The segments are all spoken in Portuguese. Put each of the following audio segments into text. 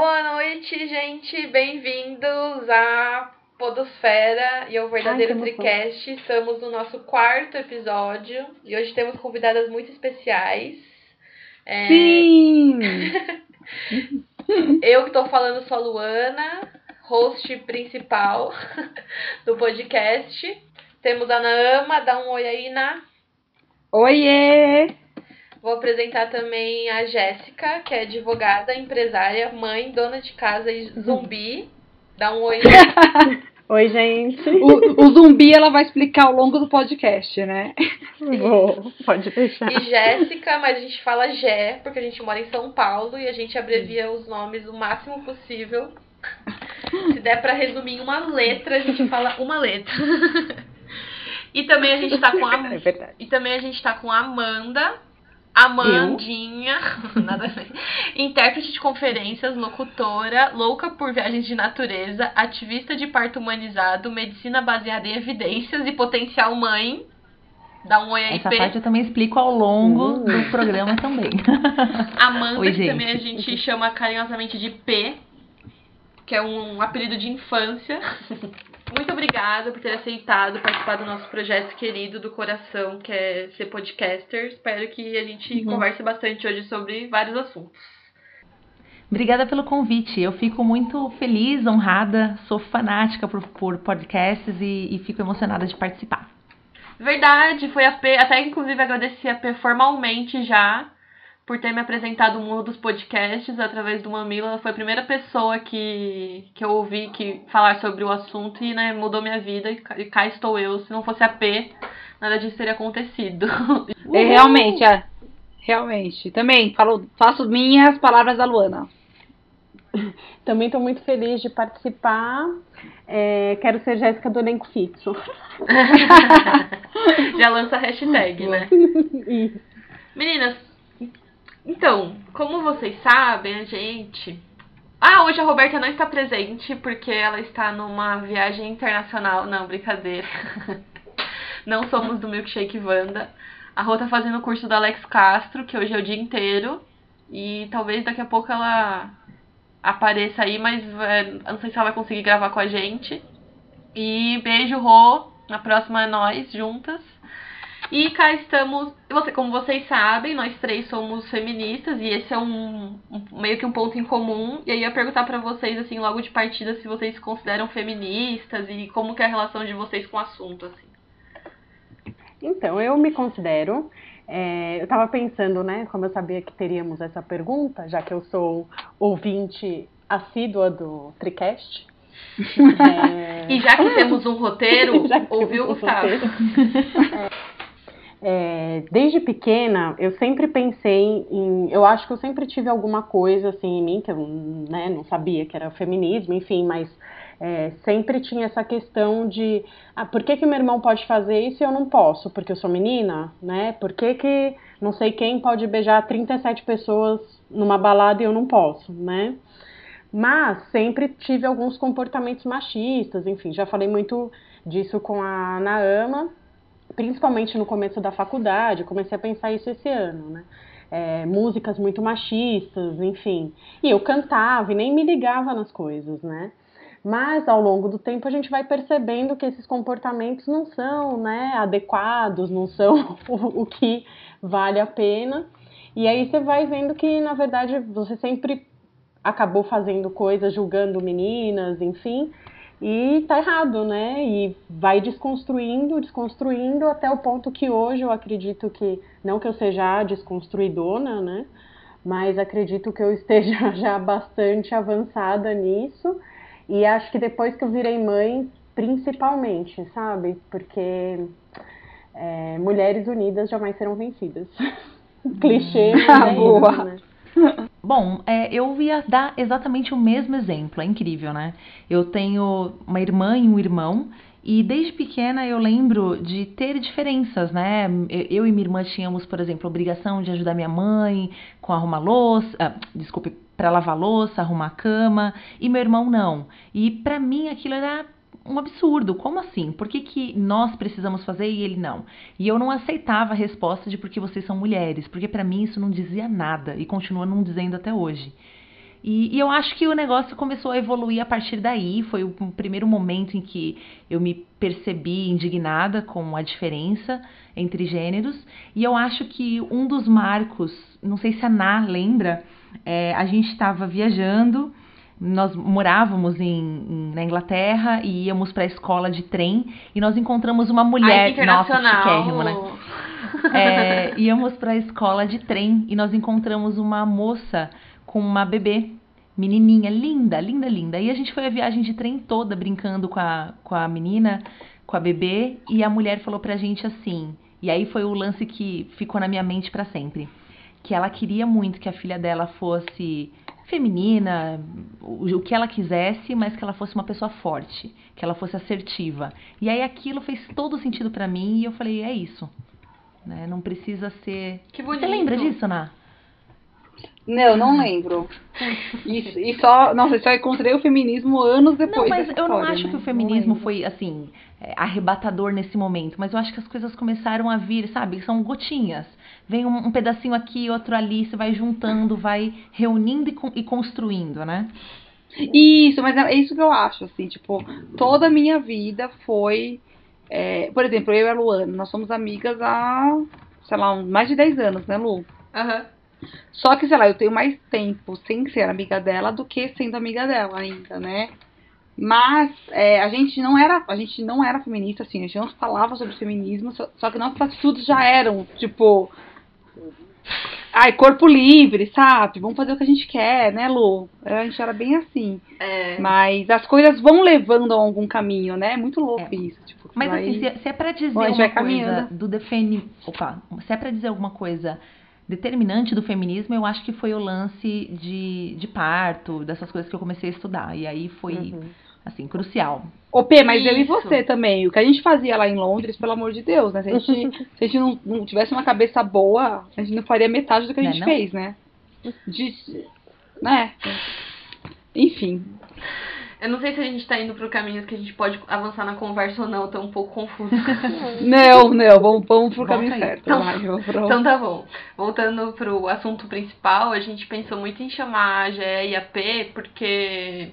Boa noite, gente. Bem-vindos à Podosfera e ao Verdadeiro Ai. Tricast. Estamos no nosso quarto episódio e hoje temos convidadas muito especiais. É, Sim! Eu que tô falando sou a Luana, host principal do podcast. Temos a Naama, dá um oi aí, Na. Oiê! Vou apresentar também a Jéssica, que é advogada, empresária, mãe, dona de casa e zumbi. Dá um oi. Oi, gente. O, o zumbi ela vai explicar ao longo do podcast, né? Vou, pode deixar. E Jéssica, mas a gente fala Jé, porque a gente mora em São Paulo e a gente abrevia os nomes o máximo possível. Se der pra resumir em uma letra, a gente fala uma letra. E também a gente tá com a É verdade. E também a gente tá com a Amanda, Amandinha, nada a ver, intérprete de conferências, locutora, louca por viagens de natureza, ativista de parto humanizado, medicina baseada em evidências e potencial mãe. Dá um oi aí, Essa parte eu também explico ao longo Hum. do programa também. Amanda, Oi, que também a gente chama carinhosamente de P, que é um apelido de infância. Muito obrigada por ter aceitado participar do nosso projeto querido do coração, que é ser podcaster. Espero que a gente Uhum. converse bastante hoje sobre vários assuntos. Obrigada pelo convite. Eu fico muito feliz, honrada, sou fanática por, por podcasts e, e fico emocionada de participar. Verdade, foi a P, até inclusive agradeci a P formalmente já por ter me apresentado o mundo dos podcasts através do Mamila. Foi a primeira pessoa que, que eu ouvi que falar sobre o assunto e né, mudou minha vida e cá, e cá estou eu. Se não fosse a P, nada disso teria acontecido. É, realmente, é. Realmente. Também falo, faço minhas palavras da Luana. Também estou muito feliz de participar. É, quero ser Jéssica do elenco fixo. já lança a hashtag, né? Isso. Meninas, então, como vocês sabem, a gente. Ah, hoje a Roberta não está presente porque ela está numa viagem internacional. Não, brincadeira. Não somos do Milkshake Wanda. A Rô tá fazendo o curso da Alex Castro, que hoje é o dia inteiro. E talvez daqui a pouco ela apareça aí, mas é, não sei se ela vai conseguir gravar com a gente. E beijo, Rô. Na próxima é nós, juntas. E cá estamos, você, como vocês sabem, nós três somos feministas e esse é um, um- meio que um ponto em comum. E aí eu ia perguntar pra vocês assim, logo de partida, se vocês se consideram feministas e como que é a relação de vocês com o assunto assim. Então, eu me considero. é, eu estava pensando, né? Como eu sabia que teríamos essa pergunta, já que eu sou ouvinte assídua do Tricast. é, E já que temos um roteiro, ouviu um Gustavo? roteiro. É, desde pequena, eu sempre pensei em. Eu acho que eu sempre tive alguma coisa assim em mim, que eu né, não sabia que era feminismo, enfim, mas é, sempre tinha essa questão de ah, por que, que meu irmão pode fazer isso e eu não posso? Porque eu sou menina, né? Por que, que não sei quem pode beijar 37 pessoas numa balada e eu não posso, né? Mas sempre tive alguns comportamentos machistas, enfim, já falei muito disso com a Naama principalmente no começo da faculdade, comecei a pensar isso esse ano, né? É, músicas muito machistas, enfim. E eu cantava e nem me ligava nas coisas, né? Mas ao longo do tempo a gente vai percebendo que esses comportamentos não são né, adequados, não são o, o que vale a pena. E aí você vai vendo que, na verdade, você sempre acabou fazendo coisas, julgando meninas, enfim, e tá errado, né? E vai desconstruindo, desconstruindo até o ponto que hoje eu acredito que, não que eu seja a desconstruidona, né? Mas acredito que eu esteja já bastante avançada nisso. E acho que depois que eu virei mãe, principalmente, sabe? Porque é, mulheres unidas jamais serão vencidas. Clichê, mas Ah, é boa. isso, né? Bom, é, eu ia dar exatamente o mesmo exemplo, é incrível, né? Eu tenho uma irmã e um irmão, e desde pequena eu lembro de ter diferenças, né? Eu e minha irmã tínhamos, por exemplo, a obrigação de ajudar minha mãe com arrumar louça, ah, desculpe, para lavar louça, arrumar a cama, e meu irmão não. E pra mim aquilo era um absurdo. Como assim? Por que, que nós precisamos fazer e ele não? E eu não aceitava a resposta de porque vocês são mulheres, porque pra mim isso não dizia nada e continua não dizendo até hoje. E, e, eu acho que o negócio começou a evoluir a partir daí. Foi o primeiro momento em que eu me percebi indignada com a diferença entre gêneros. E eu acho que um dos marcos, não sei se a Ná lembra, é, a gente estava viajando, nós morávamos em, em, na Inglaterra e íamos para a escola de trem e nós encontramos uma mulher. Ai, Nossa, chiquérrimo, né? É, íamos para a escola de trem e nós encontramos uma moça com uma bebê, menininha, linda, linda, linda. E a gente foi a viagem de trem toda brincando com a, com a menina, com a bebê, e a mulher falou pra gente assim. E aí foi o lance que ficou na minha mente para sempre. Que ela queria muito que a filha dela fosse feminina, o, que ela quisesse, mas que ela fosse uma pessoa forte, que ela fosse assertiva. E aí aquilo fez todo sentido para mim e eu falei, é isso. Né? Não precisa ser. Que bonito. Você lembra disso, Ná? Não, não lembro. E, e só, nossa, eu só encontrei o feminismo anos depois. Não, mas eu história, não acho né? que o feminismo foi assim é, arrebatador nesse momento, mas eu acho que as coisas começaram a vir, sabe? São gotinhas. Vem um, um pedacinho aqui, outro ali, você vai juntando, vai reunindo e, e construindo, né? Isso, mas é isso que eu acho, assim, tipo, toda a minha vida foi. É, por exemplo, eu e a Luana, nós somos amigas há, sei lá, mais de 10 anos, né, Lu? Aham. Uhum. Só que, sei lá, eu tenho mais tempo sem ser amiga dela do que sendo amiga dela ainda, né? Mas é, a gente não era, a gente não era feminista, assim, a gente não falava sobre feminismo, só, só que nossos estudos já eram, tipo, ai, corpo livre, sabe? Vamos fazer o que a gente quer, né, Lu? A gente era bem assim. É. Mas as coisas vão levando a algum caminho, né? É muito louco É. isso. Tipo, Mas vai- assim, se, se é pra dizer Bom, uma coisa caminhando. do defende, opa, se é pra dizer alguma coisa determinante do feminismo, eu acho que foi o lance de, de parto, dessas coisas que eu comecei a estudar. E aí foi, Uhum. assim, crucial. Ô, P, mas eu e você também. O que a gente fazia lá em Londres, pelo amor de Deus, né? Se a gente, se a gente não, não tivesse uma cabeça boa, a gente não faria metade do que a Né, gente não? fez, né? De, né? Enfim. Eu não sei se a gente tá indo pro caminho que a gente pode avançar na conversa ou não, eu tô um pouco confusa. Não, não, vamos, vamos pro Volta caminho aí. certo. Então- vai, vamos pro- Então tá bom. Voltando pro assunto principal, a gente pensou muito em chamar a Gé e a P, porque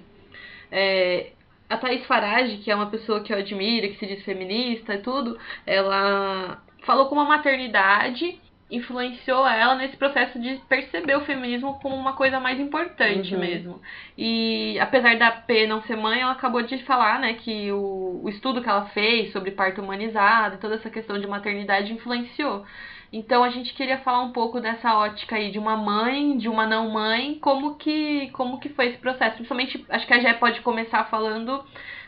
é, a Thaís Farage, que é uma pessoa que eu admiro, que se diz feminista e tudo, ela falou como a maternidade influenciou ela nesse processo de perceber o feminismo como uma coisa mais importante Uhum. mesmo. E apesar da P não ser mãe, ela acabou de falar, né, que o, o estudo que ela fez sobre parto humanizado e toda essa questão de maternidade influenciou. Então a gente queria falar um pouco dessa ótica aí de uma mãe, de uma não mãe, como que como que foi esse processo. Principalmente, acho que a Jé pode começar falando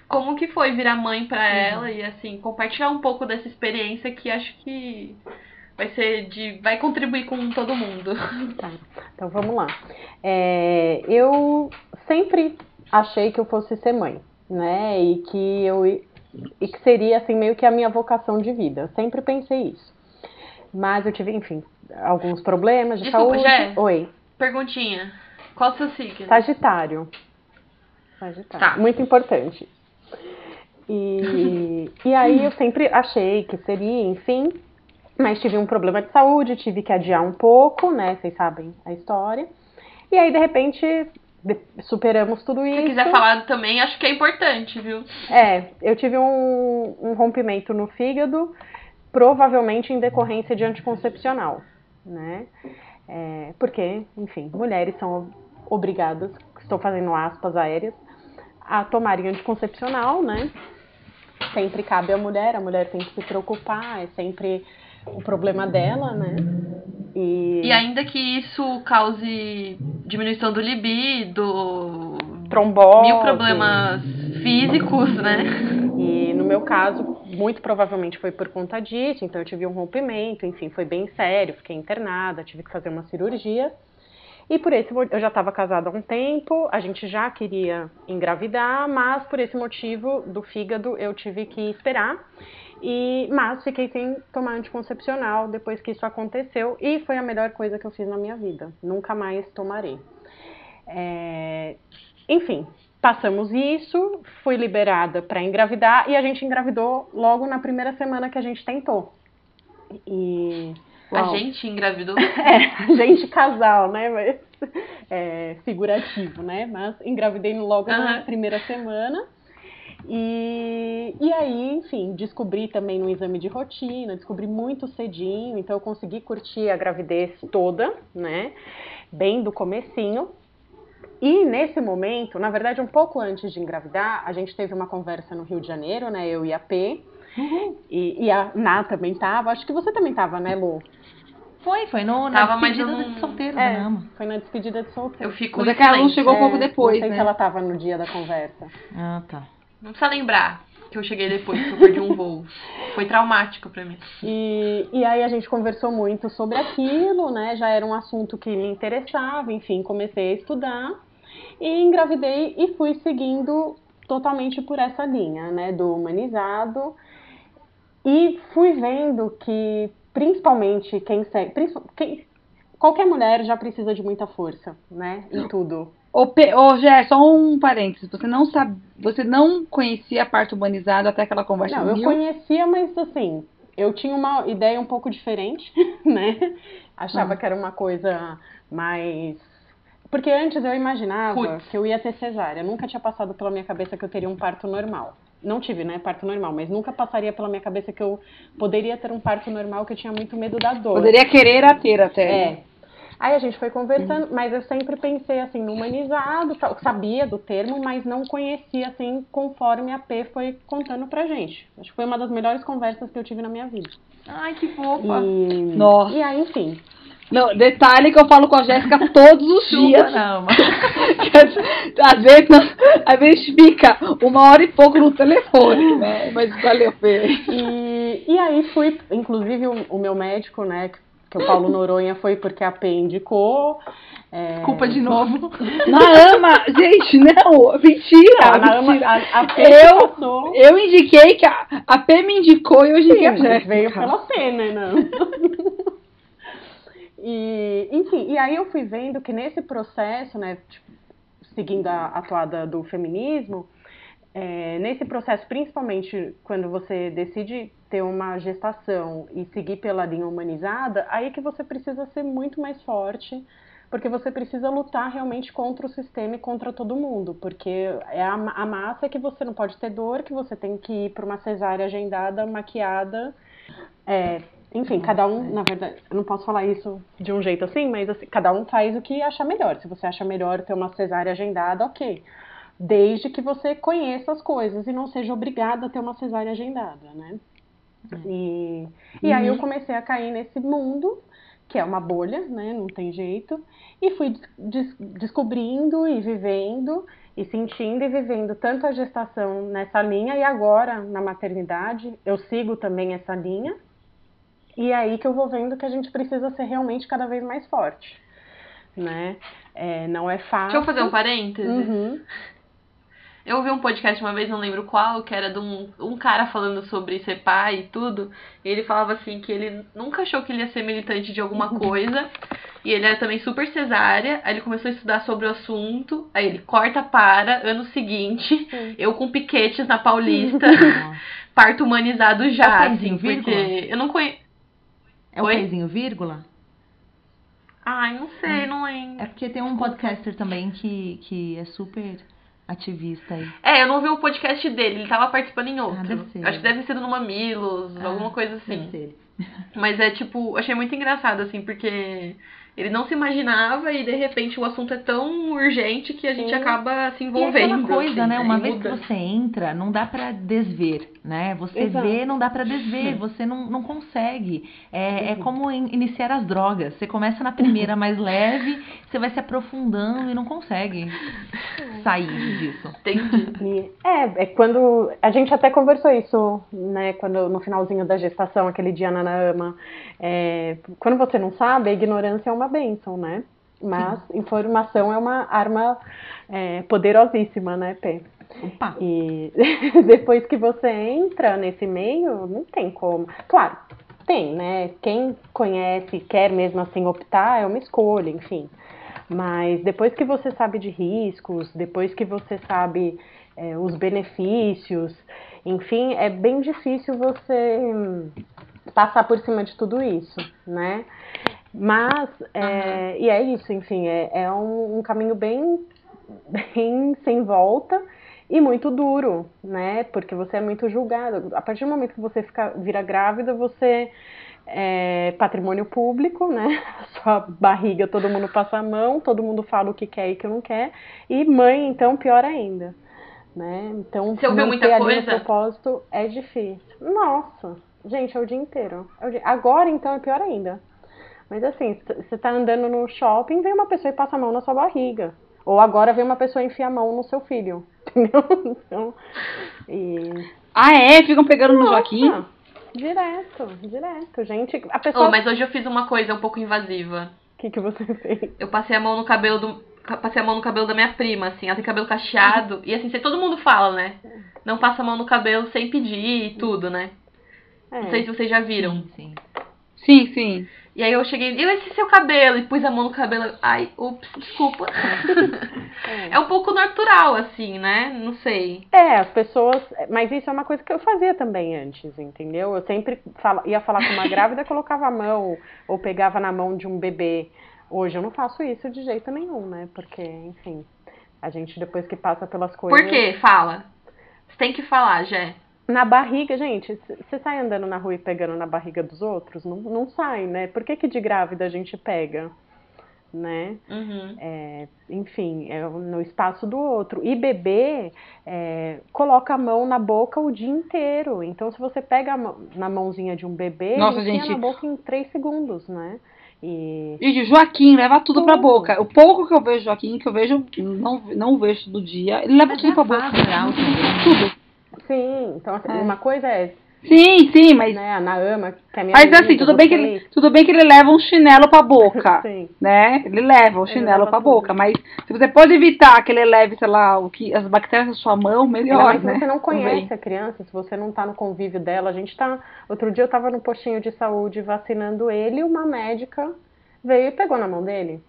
como que foi virar mãe pra ela e assim, compartilhar um pouco dessa experiência que acho que vai ser de vai contribuir com todo mundo. Tá, então vamos lá. É, eu sempre achei que eu fosse ser mãe, né? E que eu e que seria assim meio que a minha vocação de vida. Eu sempre pensei isso. Mas eu tive, enfim, alguns problemas de Desculpa, saúde. Jé. Oi, Perguntinha. Qual o seu signo? Sagitário. Sagitário. Tá. Muito importante. E, e aí eu sempre achei que seria, enfim, mas tive um problema de saúde, tive que adiar um pouco, né? Vocês sabem a história. E aí, de repente, superamos tudo Se isso. você quiser falar também, acho que é importante, viu? É, eu tive um, um rompimento no fígado, provavelmente em decorrência de anticoncepcional, né? É, porque, enfim, mulheres são obrigadas, estou fazendo aspas aéreas, a tomarem anticoncepcional, né? Sempre cabe à mulher, a mulher tem que se preocupar, é sempre o problema dela, né? E, E ainda que isso cause diminuição do libido, trombose. mil problemas físicos, né? E no meu caso, muito provavelmente foi por conta disso, então eu tive um rompimento, enfim, foi bem sério, fiquei internada, tive que fazer uma cirurgia. E por esse eu já estava casada há um tempo, a gente já queria engravidar, mas por esse motivo do fígado eu tive que esperar. E mas fiquei sem tomar anticoncepcional depois que isso aconteceu e foi a melhor coisa que eu fiz na minha vida. Nunca mais tomarei. É, enfim, passamos isso, fui liberada para engravidar e a gente engravidou logo na primeira semana que a gente tentou. E A Uau. gente engravidou. é, a gente casal, né? Mas é, figurativo, né? Mas engravidei logo na Aham. primeira semana. E, e aí, enfim, descobri também no exame de rotina, descobri muito cedinho, então eu consegui curtir a gravidez toda, né? Bem do comecinho. E nesse momento, na verdade, um pouco antes de engravidar, a gente teve uma conversa no Rio de Janeiro, né? Eu e a P. E, e a Ná também tava. Acho que você também tava, né, Lu? Foi, foi no, na Tava, despedida não- de solteiro É. Nama. Foi na despedida de solteiro. Eu fico Mas aquela não silêncio. chegou um pouco É, depois, Não sei né? se ela tava no dia da conversa. Ah, tá. Não precisa lembrar que eu cheguei depois, que eu perdi um voo. Foi traumático pra mim. E, e aí a gente conversou muito sobre aquilo, né? Já era um assunto que me interessava, enfim, comecei a estudar e engravidei e fui seguindo totalmente por essa linha, né? Do humanizado. E fui vendo que, principalmente, quem segue. quem- qualquer mulher já precisa de muita força, né? Em tudo. Ô, Pe- ô, Gé, só um parênteses. Você não sabe, você não conhecia a parte humanizada até aquela conversa Não, eu Rio? conhecia, mas assim, eu tinha uma ideia um pouco diferente, né? Achava Ah. que era uma coisa mais. Porque antes eu imaginava que eu ia ter cesárea. Nunca tinha passado pela minha cabeça que eu teria um parto normal. Não tive, né? Parto normal, mas nunca passaria pela minha cabeça que eu poderia ter um parto normal, que eu tinha muito medo da dor. Poderia querer a ter até. É. Aí a gente foi conversando, mas eu sempre pensei assim, no humanizado, sabia do termo, mas não conhecia assim conforme a P foi contando pra gente. Acho que foi uma das melhores conversas que eu tive na minha vida. Ai, que fofa. E, Nossa. e aí, enfim. Não, detalhe que eu falo com a Jéssica todos os dias. Às, vezes, não- às vezes fica uma hora e pouco no telefone, né? Mas valeu, Fê. E, e aí fui, inclusive o, o meu médico, né, que o Paulo Noronha foi porque a P indicou. é, Culpa de novo. Na ama, gente, não, mentira. a, na ama- a, a P Eu- passou. Eu indiquei que a, a P me indicou e eu indiquei a Sim, Jéssica. veio pela P, né? Não. e, enfim, e aí eu fui vendo que nesse processo, né, tipo, seguindo a, a toada do feminismo, é, nesse processo, principalmente quando você decide ter uma gestação e seguir pela linha humanizada, aí que você precisa ser muito mais forte, porque você precisa lutar realmente contra o sistema e contra todo mundo, porque é a, a massa que você não pode ter dor, que você tem que ir para uma cesárea agendada, maquiada, é, enfim, cada um, na verdade, eu não posso falar isso de um jeito assim, mas assim, cada um faz o que achar melhor. Se você acha melhor ter uma cesárea agendada, ok. Desde que você conheça as coisas e não seja obrigada a ter uma cesárea agendada, né? E, e aí eu comecei a cair nesse mundo, que é uma bolha, né? Não tem jeito. E fui des- des- descobrindo e vivendo e sentindo e vivendo tanto a gestação nessa linha e agora na maternidade eu sigo também essa linha. E é aí que eu vou vendo que a gente precisa ser realmente cada vez mais forte, né? É, não é fácil. Deixa eu fazer um parênteses. Uhum. Eu ouvi um podcast uma vez, não lembro qual, que era de um, um cara falando sobre ser pai e tudo. E ele falava assim que ele nunca achou que ele ia ser militante de alguma coisa. E ele era também super cesárea. Aí ele começou a estudar sobre o assunto. Aí ele corta para, ano seguinte, Sim. eu com piquetes na Paulista, parto humanizado já, É o pezinho, assim, porque vírgula? eu não conheço. É o Oi? pezinho vírgula? Ai, não sei, não lembro. É porque tem um podcaster também que, que é super ativista aí. É, eu não vi o podcast dele, ele tava participando em outro. deve ser. Acho que deve ser no Mamilos, Ah, alguma coisa assim. Mas é tipo, achei muito engraçado, assim, porque ele não se imaginava e de repente o assunto é tão urgente que a gente Sim. acaba se E é envolvendo. aquela coisa, assim, né? Uma e vez muda. que você entra, não dá pra desver, né? Você Exato. vê, não dá pra desver, você não, não consegue. É, é como in- iniciar as drogas. Você começa na primeira mais leve, você vai se aprofundando e não consegue sair disso. Entendi. É, é quando. A gente até conversou isso, né? Quando no finalzinho da gestação, aquele dia na Nama. É, quando você não sabe, a ignorância é uma bênção, né? Mas informação é uma arma é, poderosíssima, né, Pê? Opa! E depois que você entra nesse meio, não tem como. Claro, tem, né? Quem conhece e quer mesmo assim optar é uma escolha, enfim. Mas depois que você sabe de riscos, depois que você sabe é, os benefícios, enfim, é bem difícil você passar por cima de tudo isso, né? Mas, é, e é isso, enfim, é, é um, um caminho bem, bem sem volta e muito duro, né? Porque você é muito julgado. A partir do momento que você fica, vira grávida, você é patrimônio público, né? Sua barriga, todo mundo passa a mão, todo mundo fala o que quer e o que não quer. E mãe, então, pior ainda. Né? Então, Você ouviu muita coisa? propósito é difícil. Nossa, gente, é o dia inteiro. É o dia... Agora, então, é pior ainda. Mas assim, você tá andando no shopping, vem uma pessoa e passa a mão na sua barriga. Ou agora vem uma pessoa e enfia a mão no seu filho. Entendeu? Então, e... Ah, é? Ficam pegando no Joaquim? Direto, direto. Gente, a pessoa. Oh, mas hoje eu fiz uma coisa um pouco invasiva. O que, que você fez? Eu passei a mão no cabelo do. Passei a mão no cabelo da minha prima, assim, ela tem cabelo cacheado. e assim, todo mundo fala, né? Não passa a mão no cabelo sem pedir e tudo, né? É. Não sei se vocês já viram. Sim, sim. Sim, sim. E aí eu cheguei, eu esse seu cabelo, e pus a mão no cabelo. Ai, ups, desculpa. É. É um pouco natural, assim, né? Não sei. É, as pessoas. Mas isso é uma coisa que eu fazia também antes, entendeu? Eu sempre fala, ia falar com uma grávida, colocava a mão, ou pegava na mão de um bebê. Hoje eu não faço isso de jeito nenhum, né? Porque, enfim, a gente depois que passa pelas coisas. Por quê? Fala. Você tem que falar, Jé. Na barriga, gente, você sai andando na rua e pegando na barriga dos outros? Não, não sai, né? Por que, que de grávida a gente pega? Né? Uhum. É, enfim, é no espaço do outro. E bebê é, coloca a mão na boca o dia inteiro. Então, se você pega mão- na mãozinha de um bebê, Nossa, ele gente. na boca em três segundos, né? E o Joaquim leva tudo pra Tudo. boca. O pouco que eu vejo Joaquim, que eu vejo, não, não vejo todo dia, ele leva Mas tudo pra boca. Tudo. Sim, então assim, É. uma coisa é Sim, sim, mas. né, a Naama, que é minha Mas amiga, assim, tudo bem, que ele, tudo bem que ele leva um chinelo pra boca. Sim. né? Ele leva o Ele chinelo leva pra tudo. boca, mas se você pode evitar que ele leve, sei lá, o que as bactérias da sua mão, melhor, mais se né? você não Também. conhece a criança, se você não tá no convívio dela, a gente tá. Outro dia eu tava no postinho de saúde vacinando ele e uma médica veio e pegou na mão dele.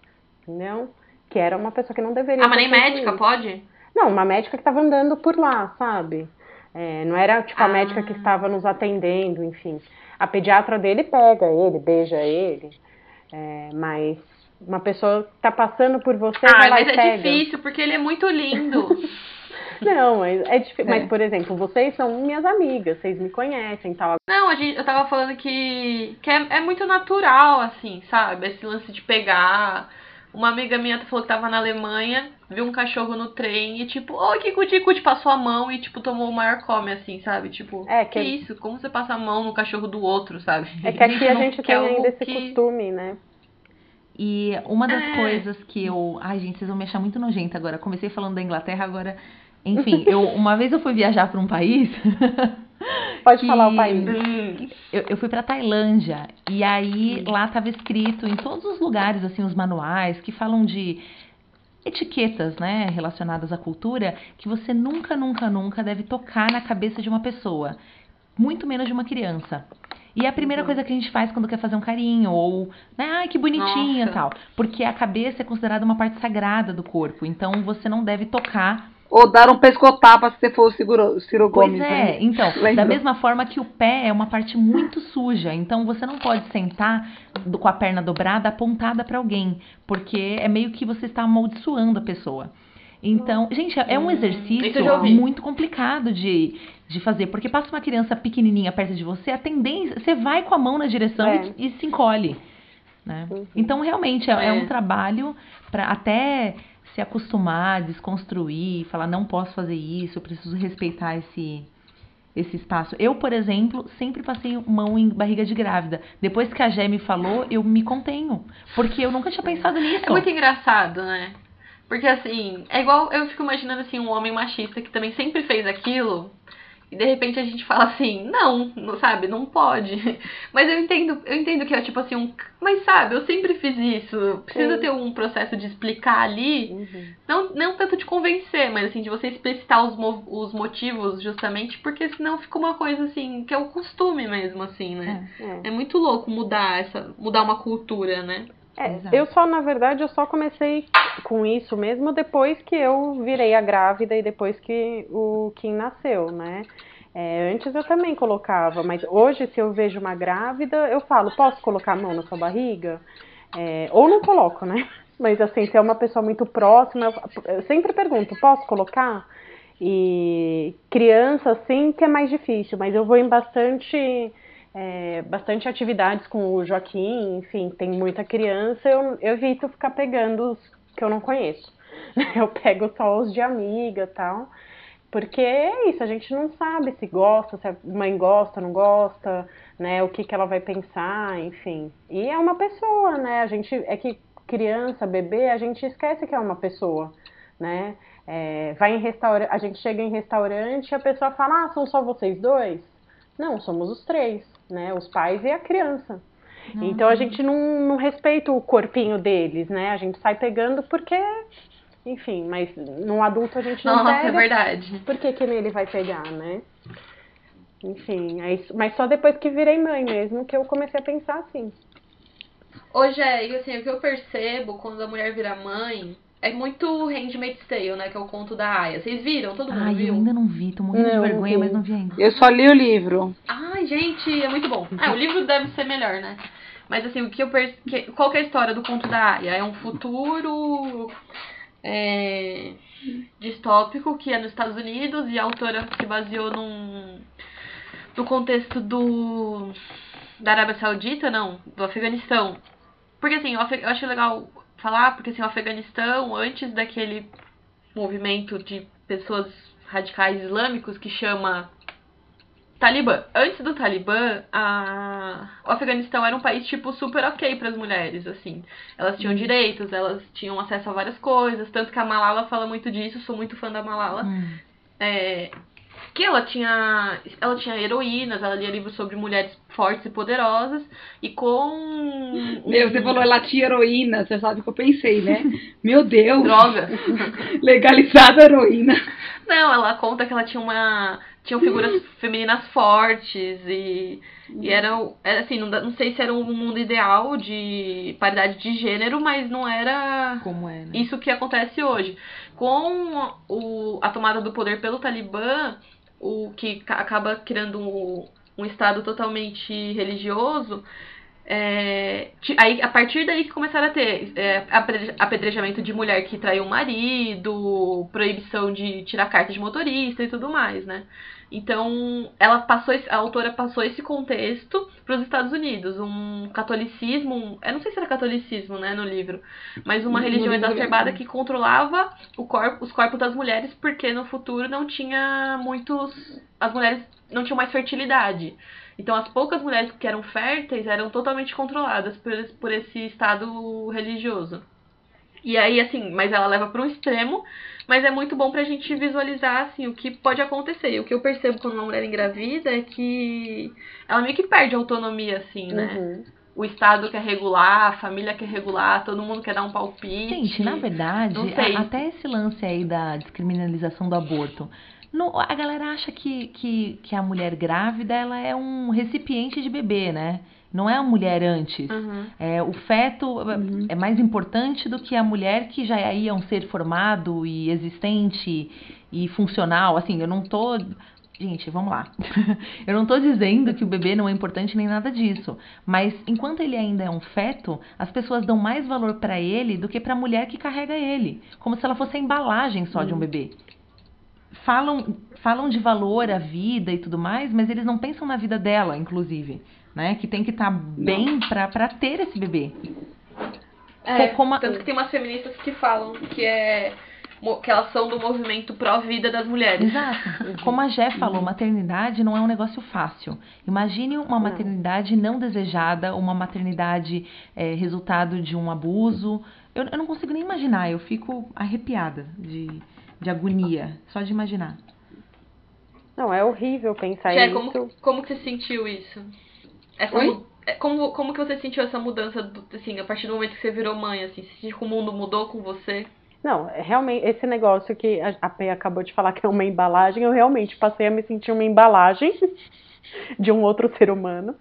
Entendeu? Que era uma pessoa que não deveria Ah, mas nem médica, isso. pode? Não, uma médica que tava andando por lá, sabe? É, não era tipo a Ah. médica que estava nos atendendo, enfim. A pediatra dele pega ele, beija ele. É, mas uma pessoa que tá passando por você Ah, mas é pega. difícil, porque ele é muito lindo. Não, mas é difícil. É. Mas, por exemplo, vocês são minhas amigas, vocês me conhecem e tal. Não, a gente, eu tava falando que, que é, é muito natural, assim, sabe? Esse lance de pegar. Uma amiga minha falou que tava na Alemanha, viu um cachorro no trem e tipo, oi, que cuti passou a mão e tipo, tomou o maior come, assim, sabe? Tipo, É, que, que- isso? Como você passa a mão no cachorro do outro, sabe? É que aqui a gente que tem ainda esse que- costume, né? E uma das É. coisas que eu. Ai, gente, vocês vão me achar muito nojenta agora. Comecei falando da Inglaterra, agora. Enfim, eu, uma vez eu fui viajar para um país. Pode que- falar o país. Hum, Eu, eu fui pra Tailândia e aí lá tava escrito em todos os lugares assim os manuais que falam de etiquetas, né, relacionadas à cultura, que você nunca, nunca, nunca deve tocar na cabeça de uma pessoa, muito menos de uma criança. E é a primeira coisa que a gente faz quando quer fazer um carinho ou, né, ai que bonitinha, Nossa. tal, porque a cabeça é considerada uma parte sagrada do corpo, então você não deve tocar Ou dar um pescotapa se você for o Ciro, Ciro Pois Gomes, é, né? então, Lembro. da mesma forma que o pé é uma parte muito suja, então você não pode sentar do- com a perna dobrada apontada para alguém, porque é meio que você está amaldiçoando a pessoa. Então, gente, é um Hum, exercício muito complicado de, de fazer, porque passa uma criança pequenininha perto de você, a tendência, você vai com a mão na direção É. e, e se encolhe. Né? Uhum. Então, realmente, é, é É. um trabalho para até se acostumar, desconstruir, falar, não posso fazer isso, eu preciso respeitar esse, esse espaço. Eu, por exemplo, sempre passei mão em barriga de grávida. Depois que a Gé me falou, eu me contenho. Porque eu nunca tinha pensado nisso. É muito engraçado, né? Porque assim, é igual eu fico imaginando assim, um homem machista que também sempre fez aquilo. E de repente a gente fala assim, não, não sabe, não pode. Mas eu entendo, eu entendo que é tipo assim, um. Mas sabe, eu sempre fiz isso. Precisa Sim. ter um processo de explicar ali. Uhum. Não, não tanto de convencer, mas assim, de você explicitar os, os motivos justamente, porque senão fica uma coisa assim, que é o costume mesmo, assim, né? É. É, muito louco mudar essa. mudar uma cultura, né? É, eu só, na verdade, eu só comecei com isso mesmo depois que eu virei a grávida e depois que o Kim nasceu, né? É, antes eu também colocava, mas hoje se eu vejo uma grávida, eu falo, posso colocar a mão na sua barriga? É, ou não coloco, né? Mas assim, se é uma pessoa muito próxima, eu, eu sempre pergunto, posso colocar? E criança, sim, que é mais difícil, mas eu vou em bastante, é, bastante atividades com o Joaquim, enfim, tem muita criança, eu, eu evito ficar pegando os que eu não conheço. Eu pego só os de amiga tal. Porque é isso, a gente não sabe se gosta, se a mãe gosta, não gosta, né? O que, que ela vai pensar, enfim. E é uma pessoa, né? A gente é que criança, bebê, a gente esquece que é uma pessoa, né? É, vai em restaurante, a gente chega em restaurante e a pessoa fala, ah, são só vocês dois? Não, somos os três, né? Os pais e a criança. Uhum. Então a gente não, não respeita o corpinho deles, né? A gente sai pegando porque enfim, mas num adulto a gente não Nossa, pega. é verdade. Por que, que nele vai pegar, né? Enfim, aí, mas só depois que virei mãe mesmo que eu comecei a pensar assim. Hoje é, e assim, o que eu percebo quando a mulher vira mãe é muito Handmaid's Tale, né? Que é o conto da Aya. Vocês viram? Todo mundo Ai, viu? eu ainda não vi, tô morrendo Não, de vergonha, mas não vi ainda. Eu só li o livro. Ai, gente, é muito bom. Ah, o livro deve ser melhor, né? Mas assim, o que eu per... qual que é a história do conto da Aya? É um futuro é, distópico que é nos Estados Unidos e a autora se baseou num no contexto do da Arábia Saudita, não, do Afeganistão. Porque assim, eu acho legal falar, porque assim, o Afeganistão, antes daquele movimento de pessoas radicais islâmicos que chama Talibã. Antes do Talibã, a... o Afeganistão era um país, tipo, super ok para as mulheres, assim. Elas tinham direitos, elas tinham acesso a várias coisas, tanto que a Malala fala muito disso, sou muito fã da Malala. Hum. É, que ela tinha ela tinha heroínas, ela lia livros sobre mulheres fortes e poderosas e com Meu, você falou ela tinha heroína, você sabe o que eu pensei, né? Meu Deus, droga. legalizada a heroína. Não, ela conta que ela tinha uma tinham figuras femininas fortes e e era, era assim, não, não sei se era um mundo ideal de paridade de gênero, mas não era Como é, né? isso que acontece hoje. Com o, a tomada do poder pelo Talibã, o que ca- acaba criando um, um estado totalmente religioso, é, aí, a partir daí que começaram a ter é, apedrejamento de mulher que traiu o marido, proibição de tirar carta de motorista e tudo mais, né? Então, ela passou, a autora passou esse contexto para os Estados Unidos, um catolicismo, um- eu não sei se era catolicismo, né, no livro, mas uma No religião exacerbada que controlava o corpo, os corpos das mulheres, porque no futuro não tinha muitos, as mulheres não tinham mais fertilidade. Então, as poucas mulheres que eram férteis eram totalmente controladas por, por esse estado religioso. E aí, assim, mas ela leva para um extremo, mas é muito bom pra gente visualizar, assim, o que pode acontecer. E o que eu percebo quando uma mulher engravida é que ela meio que perde a autonomia, assim, né? Uhum. O Estado quer regular, a família quer regular, todo mundo quer dar um palpite. Gente, na verdade, a- até esse lance aí da descriminalização do aborto. no- a galera acha que, que, que a mulher grávida ela é um recipiente de bebê, né? Não é a mulher antes. Uhum. É, o feto é mais importante do que a mulher que já ia um ser formado e existente e funcional. Assim, eu não tô. Gente, vamos lá. eu não tô dizendo que o bebê não é importante nem nada disso. Mas enquanto ele ainda é um feto, as pessoas dão mais valor pra ele do que pra mulher que carrega ele. Como se ela fosse a embalagem só de um bebê. Falam, falam de valor à vida e tudo mais, mas eles não pensam na vida dela, inclusive. Né? Que tem que estar bem pra, pra ter esse bebê. É, Co- como a- tanto que tem umas feministas que falam que é que elas são do movimento pró-vida das mulheres. Exato. Como a Jé falou, maternidade não é um negócio fácil. Imagine uma maternidade não desejada, uma maternidade é, resultado de um abuso. Eu, eu não consigo nem imaginar, eu fico arrepiada de, de agonia, só de imaginar. Não, é horrível pensar Jé, isso. como, como que você sentiu isso? Essa Oi? mu- é, como, como que você sentiu essa mudança, do, assim, a partir do momento que você virou mãe, assim? Que o mundo mudou com você? Não, é realmente, esse negócio que a Pê acabou de falar que é uma embalagem, eu realmente passei a me sentir uma embalagem de um outro ser humano.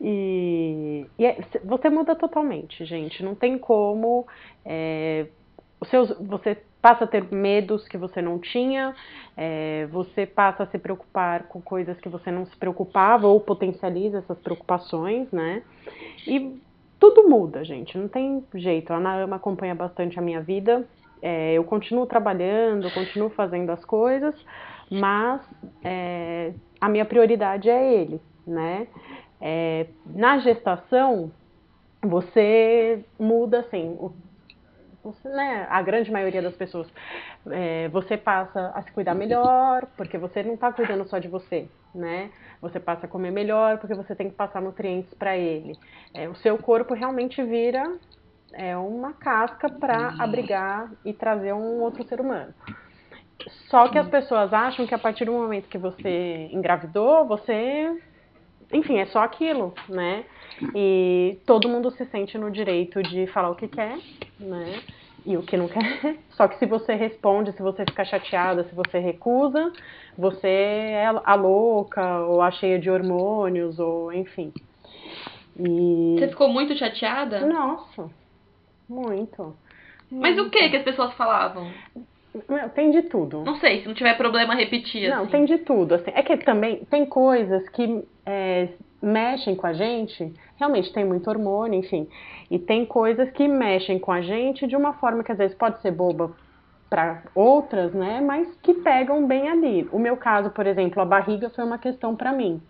E, e é- você muda totalmente, gente. Não tem como. é, os seus, você passa a ter medos que você não tinha, é, você passa a se preocupar com coisas que você não se preocupava ou potencializa essas preocupações, né? E tudo muda, gente, não tem jeito. A Ana acompanha bastante a minha vida. É, eu continuo trabalhando, eu continuo fazendo as coisas, mas é, a minha prioridade é ele, né? É, na gestação, você muda assim, o, você, né, a grande maioria das pessoas, é, você passa a se cuidar melhor, porque você não está cuidando só de você, né? Você passa a comer melhor, porque você tem que passar nutrientes para ele. É, o seu corpo realmente vira é, uma casca para uhum. abrigar e trazer um outro ser humano. Só que as pessoas acham que a partir do momento que você engravidou, você enfim, é só aquilo, né? E todo mundo se sente no direito de falar o que quer, né? E o que não quer. Só que se você responde, se você fica chateada, se você recusa, você é a louca, ou a cheia de hormônios, ou enfim. E... Você ficou muito chateada? Nossa, muito. Mas muito. o que que as pessoas falavam? Tem de tudo. Não sei, se não tiver problema repetir. Não, assim. tem de tudo. Assim. É que também tem coisas que é, mexem com a gente, realmente tem muito hormônio, enfim. E tem coisas que mexem com a gente de uma forma que às vezes pode ser boba para outras, né? Mas que pegam bem ali. O meu caso, por exemplo, a barriga foi uma questão para mim.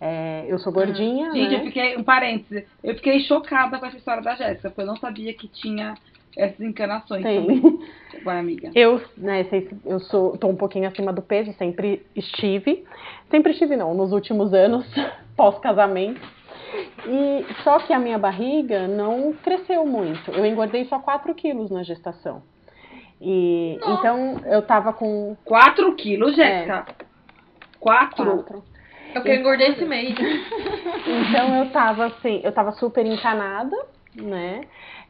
É, eu sou gordinha. Gente, né? eu fiquei, um parênteses, eu fiquei chocada com essa história da Jéssica, porque eu não sabia que tinha essas encanações Tem. também. Vai, amiga. Eu, né, eu sou, tô um pouquinho acima do peso, sempre estive. Sempre estive não, nos últimos anos, pós-casamento. E só que a minha barriga não cresceu muito. Eu engordei só 4 quilos na gestação. E Nossa. então eu tava com 4 quilos, Jéssica. É, 4. 4. É o que eu engordei esse mês. então eu tava assim, eu tava super encanada, né?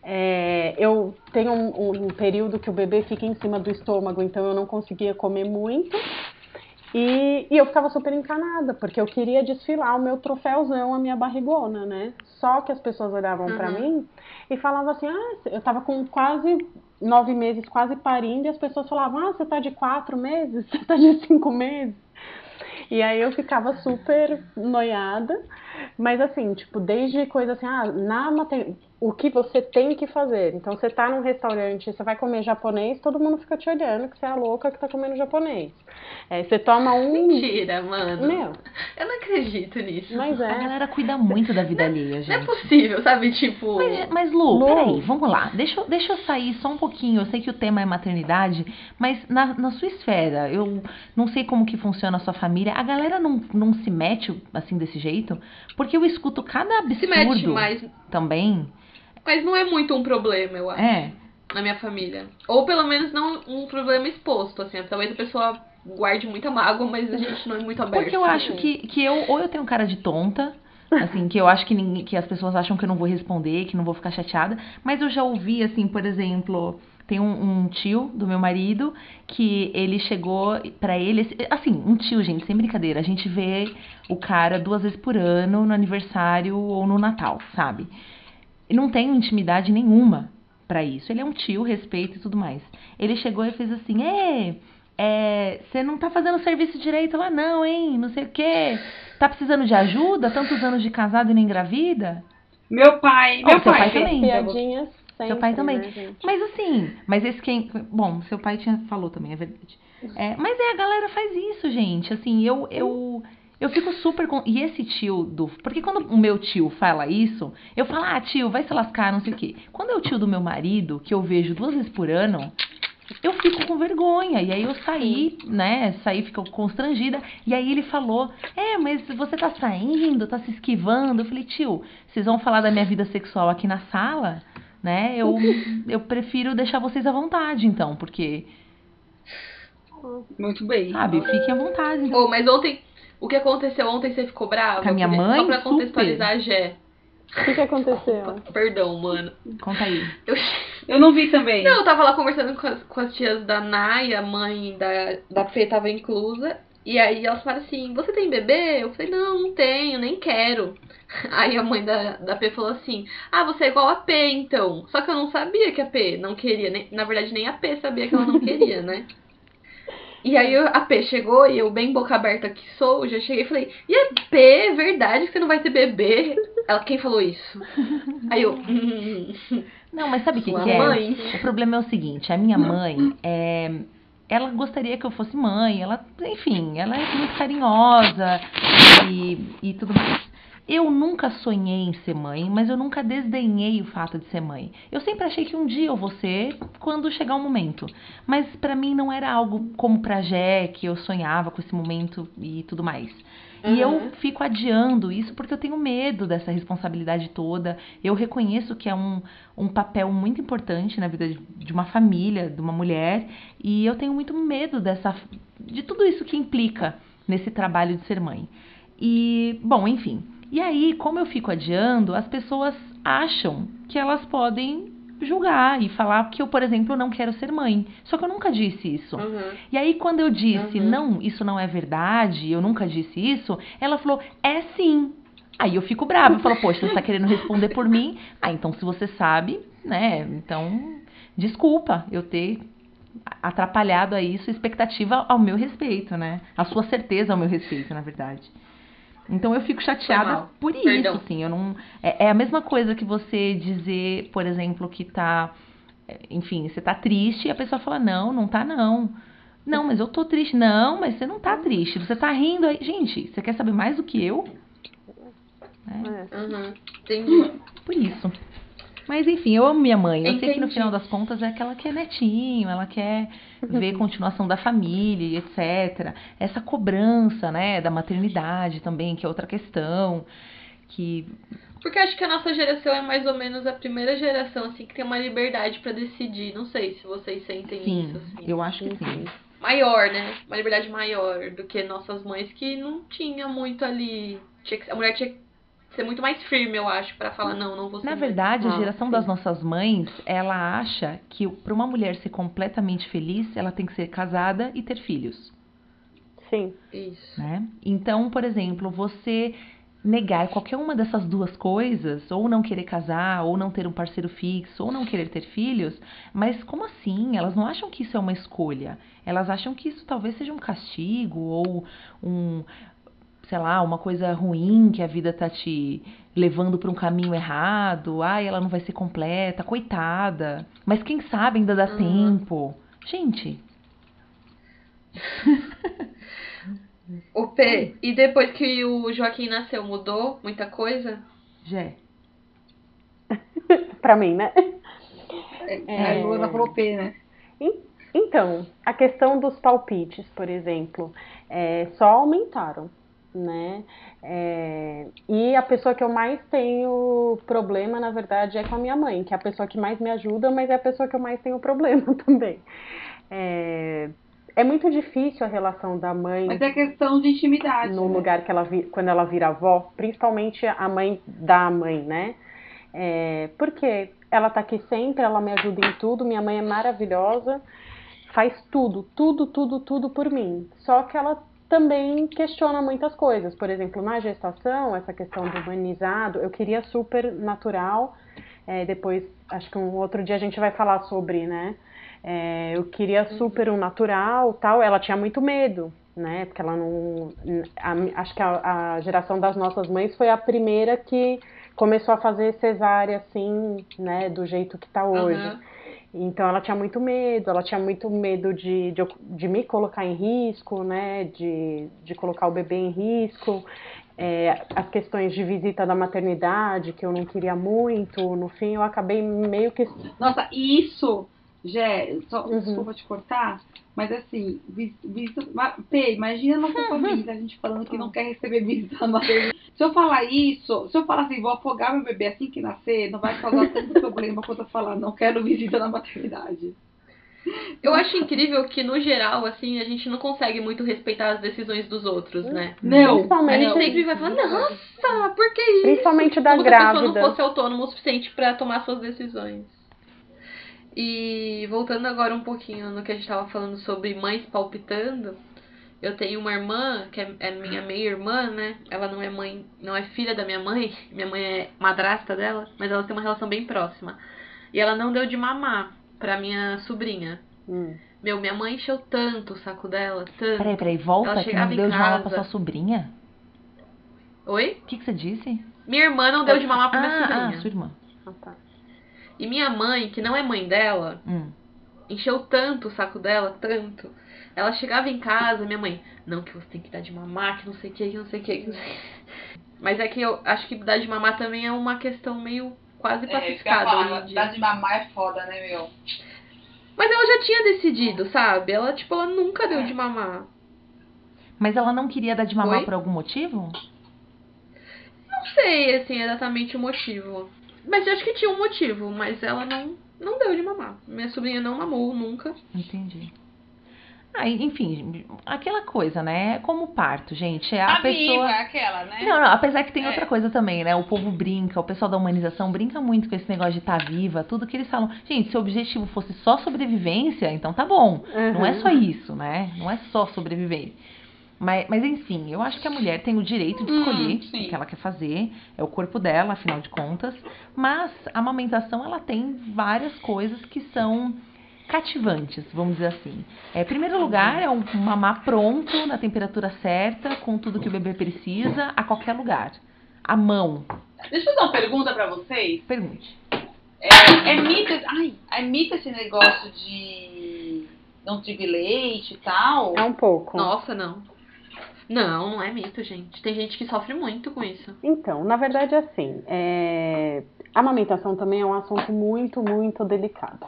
É, eu tenho um, um, período que o bebê fica em cima do estômago, então eu não conseguia comer muito. E, e eu ficava super encanada, porque eu queria desfilar o meu troféuzão, a minha barrigona, né? Só que as pessoas olhavam uhum. para mim e falavam assim: ah, eu tava com quase nove meses, quase parindo, e as pessoas falavam: ah, você tá de quatro meses? Você tá de cinco meses? E aí eu ficava super noiada. Mas assim, tipo, desde coisa assim, ah, na mater... o que você tem que fazer. Então você tá num restaurante, você vai comer japonês, todo mundo fica te olhando que você é a louca que tá comendo japonês. É, você toma um. Mentira, mano. Meu. Eu não acredito nisso. Mas é. A galera cuida muito da vida alheia, gente. Não é possível, sabe? Tipo. Mas, mas Lu, Lu, peraí, vamos lá. Deixa, deixa eu sair só um pouquinho. Eu sei que o tema é maternidade, mas na, na sua esfera, eu não sei como que funciona a sua família. A galera não, não se mete assim desse jeito? Porque eu escuto cada absurdo se mete, mas... também. Mas não é muito um problema, eu acho. É. Na minha família. Ou pelo menos não um problema exposto, assim. Talvez a pessoa guarde muita mágoa, mas a gente não é muito aberto. Porque eu acho que, que eu, ou eu tenho cara de tonta, assim, que eu acho que, ninguém, que as pessoas acham que eu não vou responder, que não vou ficar chateada, mas eu já ouvi, assim, por exemplo, tem um, um, tio do meu marido que ele chegou para ele, assim, um tio, gente, sem brincadeira. A gente vê o cara duas vezes por ano no aniversário ou no Natal, sabe? E não tem intimidade nenhuma para isso. Ele é um tio, respeito e tudo mais. Ele chegou e fez assim: "É, é, você não tá fazendo serviço direito lá não, hein? Não sei o quê. Tá precisando de ajuda? Tantos anos de casado e não engravida?" Meu pai, meu oh, pai, pai também. Piadinhas Sempre, seu pai também. Né, mas assim, mas esse quem. Bom, seu pai tinha falou também, é verdade. É, mas é, a galera faz isso, gente. Assim, eu. eu eu fico super com. E esse tio do. Porque quando o meu tio fala isso, eu falo, ah, tio, vai se lascar, não sei o quê. Quando é o tio do meu marido, que eu vejo duas vezes por ano, eu fico com vergonha. E aí eu saí, né? Saí, ficou constrangida. E aí ele falou: É, mas você tá saindo, tá se esquivando. Eu falei, tio, vocês vão falar da minha vida sexual aqui na sala? Né? Eu, eu prefiro deixar vocês à vontade, então, porque. Muito bem. Sabe, fiquem à vontade. Então. Oh, mas ontem, o que aconteceu ontem, você ficou brava? Com a minha mãe? Só pra contextualizar super. a Gé. O que, que aconteceu? Perdão, mano. Conta aí. Eu... eu não vi também. Não, eu tava lá conversando com as, com as tias da Nai, a mãe da, da Fê tava inclusa. E aí elas falaram assim, você tem bebê? Eu falei, não, não tenho, nem quero. Aí a mãe da, da P falou assim: Ah, você é igual a P, então. Só que eu não sabia que a P não queria. Nem, na verdade, nem a P sabia que ela não queria, né? E aí a P chegou e eu, bem boca aberta que sou, já cheguei e falei: E a P, é verdade que você não vai ter bebê? ela, quem falou isso? Aí eu. Hum, Não, mas sabe o que, que é? O problema é o seguinte, a minha mãe, é, ela gostaria que eu fosse mãe, ela, enfim, ela é muito carinhosa e, e tudo mais. Eu nunca sonhei em ser mãe, mas eu nunca desdenhei o fato de ser mãe. Eu sempre achei que um dia eu vou ser quando chegar o momento. Mas pra mim não era algo como pra Jé, que eu sonhava com esse momento e tudo mais. E eu Uhum. fico adiando isso porque eu tenho medo dessa responsabilidade toda. Eu reconheço que é um, um papel muito importante na vida de, de uma família, de uma mulher, e eu tenho muito medo dessa de tudo isso que implica nesse trabalho de ser mãe. E, bom, enfim. E aí, como eu fico adiando, as pessoas acham que elas podem julgar e falar que eu, por exemplo, não quero ser mãe. Só que eu nunca disse isso. Uhum. E aí, quando eu disse, Uhum. não, isso não é verdade, eu nunca disse isso, ela falou, é sim. Aí eu fico brava, eu falo, poxa, você tá querendo responder por mim? Ah, então se você sabe, né, então, desculpa eu ter atrapalhado aí sua expectativa ao meu respeito, né? A sua certeza ao meu respeito, na verdade. Então eu fico chateada por isso, Perdão. assim, eu não... É, é a mesma coisa que você dizer, por exemplo, que tá... Enfim, você tá triste e a pessoa fala, não, não tá não. Não, mas eu tô triste. Não, mas você não tá triste. Você tá rindo aí. Gente, você quer saber mais do que eu? É, É. Uhum. Entendi. por isso. Mas enfim, eu amo minha mãe. Eu sei que no Entendi. final das contas é que ela quer netinho, ela quer ver continuação da família e etc. Essa cobrança, né, da maternidade também, que é outra questão. Que Porque acho que a nossa geração é mais ou menos a primeira geração, assim, que tem uma liberdade pra decidir. Não sei se vocês sentem sim, isso, assim. eu acho que sim. Maior, né? Uma liberdade maior do que nossas mães, que não tinha muito ali. Que- a mulher tinha que ser muito mais firme, eu acho, pra falar, não, não vou ser Na verdade, a Ah, geração sim. das nossas mães, ela acha que para uma mulher ser completamente feliz, ela tem que ser casada e ter filhos. Sim. Isso. né? Então, por exemplo, você negar qualquer uma dessas duas coisas, ou não querer casar, ou não ter um parceiro fixo, ou não querer ter filhos, mas como assim? Elas não acham que isso é uma escolha. Elas acham que isso talvez seja um castigo ou um, sei lá, uma coisa ruim que a vida tá te levando para um caminho errado. Ai, ela não vai ser completa, coitada. Mas quem sabe ainda dá Uhum. tempo. Gente, O P, e depois que o Joaquim nasceu, mudou muita coisa? Jé. Pra mim, né? É, a Luana falou P, né? Então, a questão dos palpites, por exemplo, é, só aumentaram, né? É, e a pessoa que eu mais tenho problema, na verdade, é com a minha mãe, que é a pessoa que mais me ajuda, mas é a pessoa que eu mais tenho problema também. É, é muito difícil a relação da mãe Mas é questão de intimidade. no né? lugar que ela vi, quando ela vira avó, principalmente a mãe da mãe, né? É, porque ela tá aqui sempre, ela me ajuda em tudo, minha mãe é maravilhosa, faz tudo, tudo, tudo, tudo por mim. Só que ela também questiona muitas coisas. Por exemplo, na gestação, essa questão do humanizado, eu queria super natural. É, depois, acho que um outro dia a gente vai falar sobre, né? É, eu queria super um natural, tal. Ela tinha muito medo, né? Porque ela não, a- acho que a, a geração das nossas mães foi a primeira que começou a fazer cesárea assim, né? Do jeito que tá hoje. Aham. Então ela tinha muito medo, ela tinha muito medo de, de, de me colocar em risco, né? De, de colocar o bebê em risco. É, as questões de visita da maternidade, que eu não queria muito, no fim eu acabei meio que. Nossa, e isso, Jé, só, Uhum. desculpa te cortar, mas assim, vis- visita, ma- P, imagina a nossa família, a gente falando que não quer receber visita na maternidade. Se eu falar isso, se eu falar assim, vou afogar meu bebê assim que nascer, não vai causar tanto problema quanto eu falar, não quero visita na maternidade. Eu acho incrível que, no geral, assim, a gente não consegue muito respeitar as decisões dos outros, né? Não, A Principalmente- gente não. sempre vai falar, nossa, por que isso? Principalmente da Como se a pessoa grávida. não fosse autônoma o suficiente pra tomar suas decisões. E voltando agora um pouquinho no que a gente tava falando sobre mães palpitando, eu tenho uma irmã, que é, é minha meia-irmã, né? Ela não é mãe, não é filha da minha mãe, minha mãe é madrasta dela, mas elas têm uma relação bem próxima. E ela não deu de mamar pra minha sobrinha. Hum. Meu, minha mãe encheu tanto o saco dela, tanto. Peraí, peraí, volta Ela que não deu de falar pra sua sobrinha? Oi? O que, que você disse? Minha irmã não deu de mamar pra minha ah, sobrinha. ah, sua irmã. Ah, tá. E minha mãe, que não é mãe dela, Hum. encheu tanto o saco dela, tanto. Ela chegava em casa, minha mãe, não, que você tem que dar de mamar, que não sei o que, que não sei o que. que não sei o quê." Mas é que eu acho que dar de mamar também é uma questão meio quase É, pacificada falar, hoje em dia. dar de mamar é foda, né, meu? Mas ela já tinha decidido, sabe? Ela, tipo, ela nunca deu É. de mamar. Mas ela não queria dar de mamar Oi? por algum motivo? Não sei, assim, exatamente o motivo. Mas eu acho que tinha um motivo, mas ela não, não deu de mamar. Minha sobrinha não mamou nunca. Entendi. Ah, enfim, aquela coisa, né? É como o parto, gente. É a Tá pessoa. viva, é aquela, né? Não, não, apesar que tem É. outra coisa também, né? O povo brinca, o pessoal da humanização brinca muito com esse negócio de estar viva, tudo que eles falam. Gente, se o objetivo fosse só sobrevivência, então tá bom. Não é só isso, né? Não é só sobreviver. Mas, mas enfim, eu acho que a mulher tem o direito de Hum, escolher sim. o que ela quer fazer, é o corpo dela, afinal de contas. Mas a amamentação, ela tem várias coisas que são cativantes, vamos dizer assim. É, em primeiro lugar, é um mamar pronto, na temperatura certa, com tudo que o bebê precisa, a qualquer lugar. A mão. Deixa eu fazer uma pergunta pra vocês. Pergunte. É, é mito, ai, é mito esse negócio de não tive leite e tal? É um pouco. Nossa, não. Não, não é mito, gente. Tem gente que sofre muito com isso. Então, na verdade, assim, é... a amamentação também é um assunto muito, muito delicado.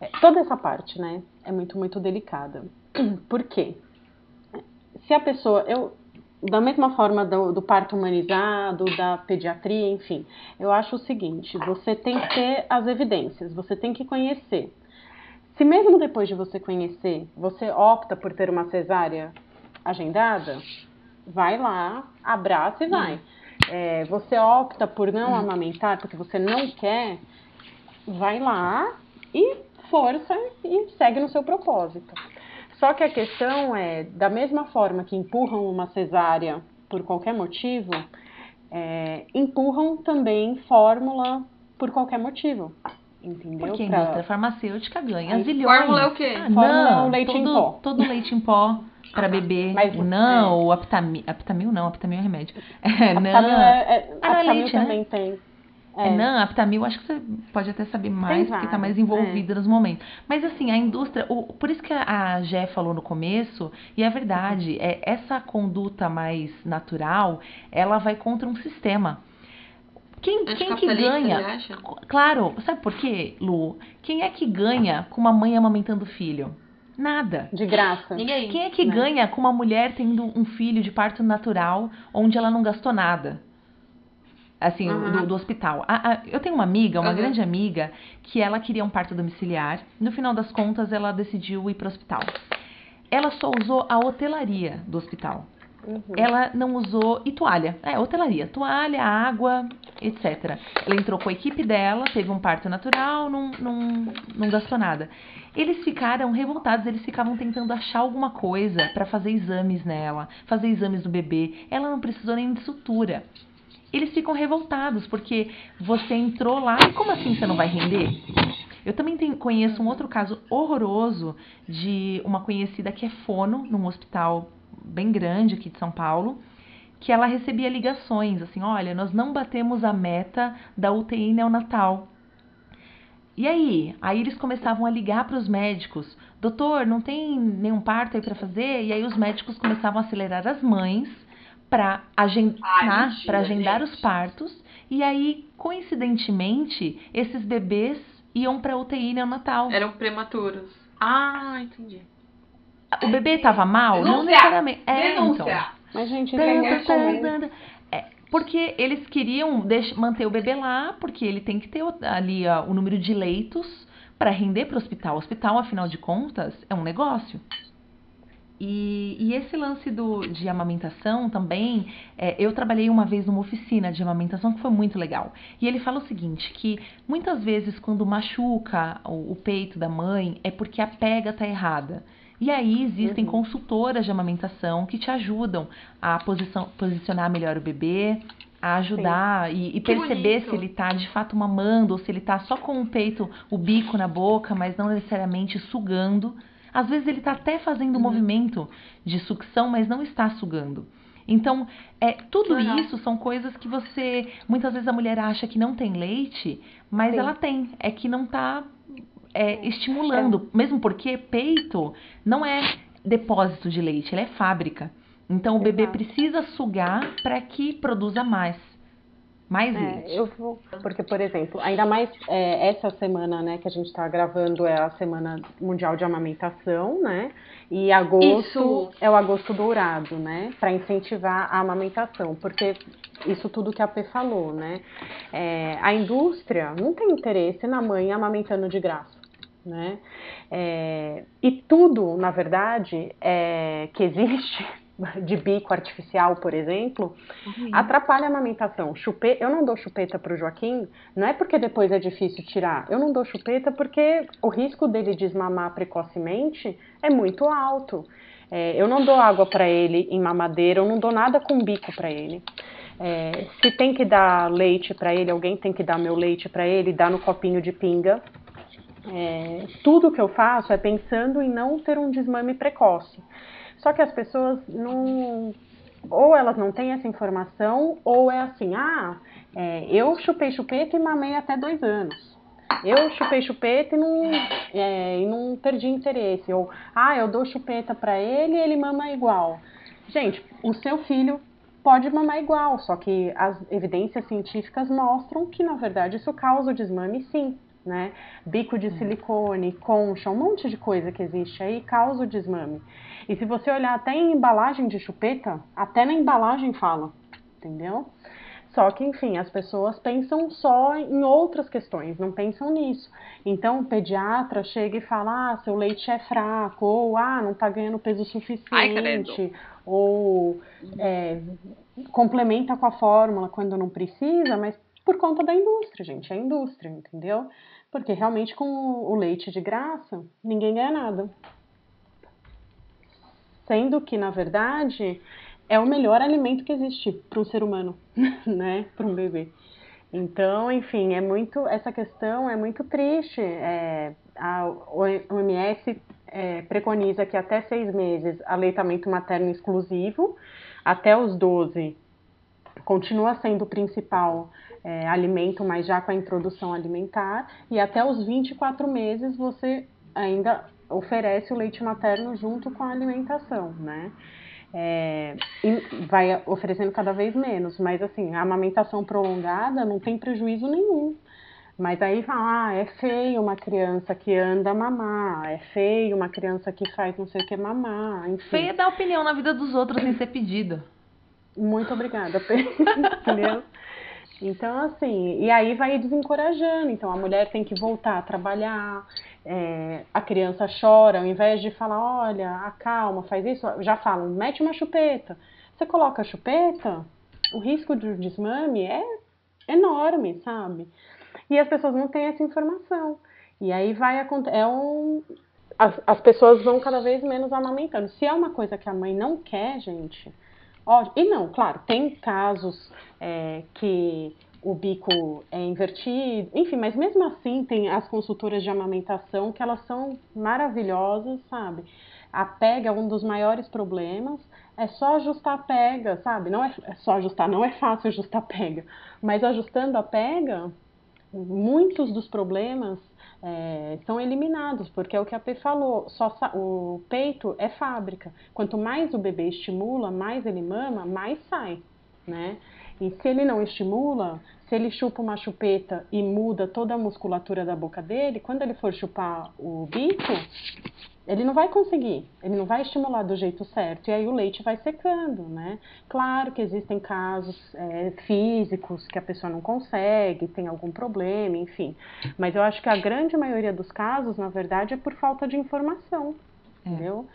É, toda essa parte, né, é muito, muito delicada. Por quê? Se a pessoa, eu, da mesma forma do, do parto humanizado, da pediatria, enfim, eu acho o seguinte: você tem que ter as evidências, você tem que conhecer. Se mesmo depois de você conhecer, você opta por ter uma cesárea agendada, vai lá, abraça e vai. É, você opta por não amamentar porque você não quer, vai lá e força e segue no seu propósito. Só que a questão é, da mesma forma que empurram uma cesárea por qualquer motivo, é, empurram também fórmula por qualquer motivo. Entendeu? Porque a Pra- indústria farmacêutica ganha Aí, zilhões. fórmula é o quê? Ah, Fórmula é não, o leite em todo, pó. Todo leite em pó para beber. Mas- não, é. o aptamil, aptamil não, aptamil é remédio. É, não. Aptamil, é, é, Ah, não é aptamil leite, né? também tem. É, não, aptamil, acho que você pode até saber mais, porque tá mais envolvida nos momentos. Mas assim, a indústria, o- por isso que a a Gé falou no começo, e é verdade, é essa conduta mais natural, ela vai contra um sistema. Quem, quem que ganha? Claro, sabe por quê, Lu? Quem é que ganha com uma mãe amamentando filho? Nada. De graça. Ninguém. Quem é que Né? ganha com uma mulher tendo um filho de parto natural onde ela não gastou nada? Assim, Uhum. do, do hospital. A- a- eu tenho uma amiga, uma Uhum. grande amiga, que ela queria um parto domiciliar. No final das contas, ela decidiu ir para o hospital. Ela só usou a hotelaria do hospital. Uhum. Ela não usou. E toalha. É, hotelaria. Toalha, água, etc. Ela entrou com a equipe dela, teve um parto natural, não, não, não gastou nada. Eles ficaram revoltados, eles ficavam tentando achar alguma coisa para fazer exames nela, fazer exames do bebê. Ela não precisou nem de sutura. Eles ficam revoltados porque você entrou lá e como assim você não vai render? Eu também tenho- conheço um outro caso horroroso de uma conhecida que é fono num hospital bem grande aqui de São Paulo, que ela recebia ligações assim, olha, nós não batemos a meta da UTI neonatal. E aí? Aí eles começavam a ligar para os médicos, doutor, não tem nenhum parto aí para fazer? E aí os médicos começavam a acelerar as mães para agendar, Ai, mentira, para agendar os partos. E aí, coincidentemente, esses bebês iam para UTI neonatal. Eram prematuros. Ah, entendi. O bebê estava mal? Não Denúncia! necessariamente. É, então. Denúncia! Mas, gente, isso é porque eles queriam manter o bebê lá, porque ele tem que ter ali ó, o número de leitos para render para o hospital. O hospital, afinal de contas, é um negócio. E, e esse lance do, de amamentação também, é, eu trabalhei uma vez numa oficina de amamentação que foi muito legal. E ele fala o seguinte, que muitas vezes quando machuca o, o peito da mãe é porque a pega tá errada. E aí existem Uhum. consultoras de amamentação que te ajudam a posição- posicionar melhor o bebê, a ajudar e, e Que perceber bonito. se ele tá de fato mamando ou se ele tá só com o peito, o bico na boca, mas não necessariamente sugando. Às vezes ele tá até fazendo um movimento de sucção, mas não está sugando. Então, é, tudo Legal. isso são coisas que você. Muitas vezes a mulher acha que não tem leite, mas Sim. ela tem. É que não tá é, estimulando. Mesmo porque peito não é depósito de leite, ele é fábrica. Então o bebê precisa sugar para que produza mais. Mais É, leite. eu vou, porque, por exemplo, ainda mais é, essa semana, né, que a gente está gravando é a Semana Mundial de Amamentação, né? E agosto Isso. é o agosto dourado, né? Para incentivar a amamentação, porque isso tudo que a P falou, né? É, a indústria não tem interesse na mãe amamentando de graça. Né? É, e tudo, na verdade, é, que existe de bico artificial, por exemplo, atrapalha a amamentação. Chupe... Eu não dou chupeta para o Joaquim, não é porque depois é difícil tirar. Eu não dou chupeta porque o risco dele desmamar precocemente é muito alto. É, eu não dou água para ele em mamadeira, eu não dou nada com bico para ele. É, se tem que dar leite para ele, alguém tem que dar meu leite para ele, dar no copinho de pinga. É, tudo que eu faço é pensando em não ter um desmame precoce. Só que as pessoas não. Ou elas não têm essa informação, ou é assim: ah, é, eu chupei chupeta e mamei até dois anos. Eu chupei chupeta e não, é, e não perdi interesse. Ou, ah, eu dou chupeta para ele e ele mama igual. Gente, o seu filho pode mamar igual, só que as evidências científicas mostram que, na verdade, isso causa o desmame sim. Né? Bico de silicone, concha, um monte de coisa que existe aí causa o desmame. E se você olhar até em embalagem de chupeta, até na embalagem fala, entendeu? Só que, enfim, as pessoas pensam só em outras questões, não pensam nisso. Então, o pediatra chega e fala: ah, seu leite é fraco, ou ah, não tá ganhando peso Ai, suficiente, ou é, complementa com a fórmula quando não precisa, mas por conta da indústria, gente, é a indústria, entendeu? Porque realmente com o leite de graça, ninguém ganha nada. Sendo que, na verdade, é o melhor alimento que existe para um ser humano, né? Para um bebê. Então, enfim, é muito essa questão é muito triste. É, a OMS é, preconiza que até seis meses aleitamento materno exclusivo, até os 12 continua sendo o principal é, alimento, mas já com a introdução alimentar, e até os 24 meses você ainda oferece o leite materno junto com a alimentação, né? É, e vai oferecendo cada vez menos, mas assim, a amamentação prolongada não tem prejuízo nenhum. Mas aí fala, ah, é feio uma criança que anda mamar, é feio uma criança que faz não sei o que mamar, enfim. Feia é dar opinião na vida dos outros sem ser pedida. Muito obrigada, entendeu? Então, assim, e aí vai desencorajando. Então, a mulher tem que voltar a trabalhar, é, a criança chora, ao invés de falar, olha, acalma, faz isso, já falam, mete uma chupeta. Você coloca a chupeta, o risco de desmame é enorme, sabe? E as pessoas não têm essa informação. E aí vai acontecer. É um, as, as pessoas vão cada vez menos amamentando. Se é uma coisa que a mãe não quer, gente, Ótimo. E não, claro, tem casos é, que o bico é invertido, enfim, mas mesmo assim tem as consultoras de amamentação que elas são maravilhosas, sabe? A pega é um dos maiores problemas, é só ajustar a pega, sabe? Não é, é só ajustar, não é fácil ajustar a pega, mas ajustando a pega, muitos dos problemas é, são eliminados, porque é o que a P falou, só o peito é fábrica. Quanto mais o bebê estimula, mais ele mama, mais sai, né? E se ele não estimula, se ele chupa uma chupeta e muda toda a musculatura da boca dele, quando ele for chupar o bico, ele não vai conseguir, ele não vai estimular do jeito certo, e aí o leite vai secando, né? Claro que existem casos é, físicos que a pessoa não consegue, tem algum problema, enfim, mas eu acho que a grande maioria dos casos, na verdade, é por falta de informação, é. entendeu?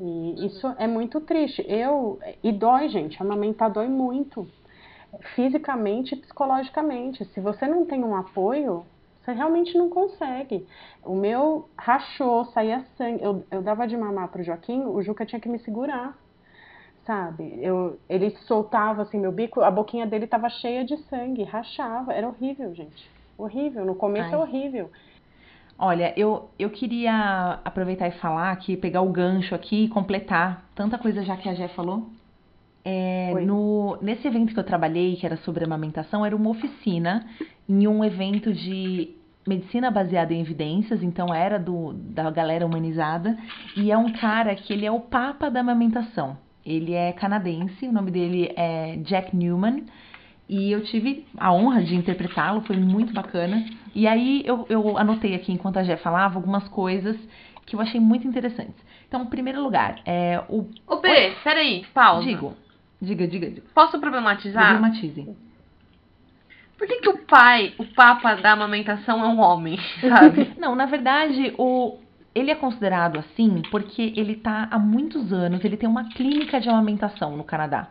E isso é muito triste. Eu, e dói, gente, amamentar dói muito, fisicamente e psicologicamente. Se você não tem um apoio, você realmente não consegue. O meu rachou, saía sangue. Eu, eu dava de mamar pro Joaquim, o Juca tinha que me segurar, sabe? Eu, ele soltava assim meu bico, a boquinha dele tava cheia de sangue, rachava. Era horrível, gente. Horrível. No começo Ai. é horrível. Olha, eu, eu queria aproveitar e falar aqui, pegar o gancho aqui e completar tanta coisa já que a Jé falou. É, no, nesse evento que eu trabalhei, que era sobre amamentação, era uma oficina em um evento de medicina baseada em evidências, então era do, da galera humanizada, e é um cara que ele é o papa da amamentação. Ele é canadense, o nome dele é Jack Newman, e eu tive a honra de interpretá-lo, foi muito bacana. E aí eu, eu anotei aqui, enquanto a Jé falava, algumas coisas que eu achei muito interessantes. Então, em primeiro lugar, é o... Ô, B, peraí, pausa. Digo, diga, diga, diga. Posso problematizar? Problematize. Por que, que o pai, o papa da amamentação é um homem, sabe? Não, na verdade, o ele é considerado assim porque ele tá há muitos anos, ele tem uma clínica de amamentação no Canadá.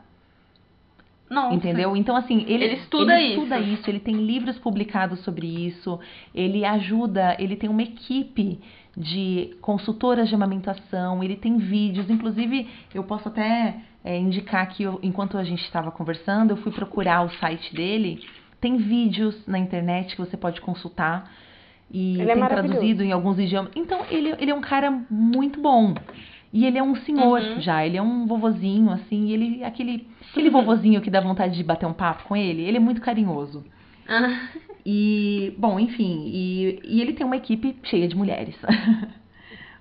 Nossa. Entendeu? Então, assim, ele, Ele estuda ele estuda isso. isso, ele tem livros publicados sobre isso, ele ajuda, ele tem uma equipe de consultoras de amamentação, ele tem vídeos, inclusive eu posso até é, indicar que eu- enquanto a gente estava conversando, eu fui procurar o site dele, tem vídeos na internet que você pode consultar e Ele é tem maravilhoso. traduzido em alguns idiomas. Então, ele, ele é um cara muito bom. E ele é um senhor Uhum. já, ele é um vovozinho, assim, e ele, aquele, aquele vovozinho que dá vontade de bater um papo com ele, ele é muito carinhoso. Ah, E, bom, enfim, e, e ele tem uma equipe cheia de mulheres.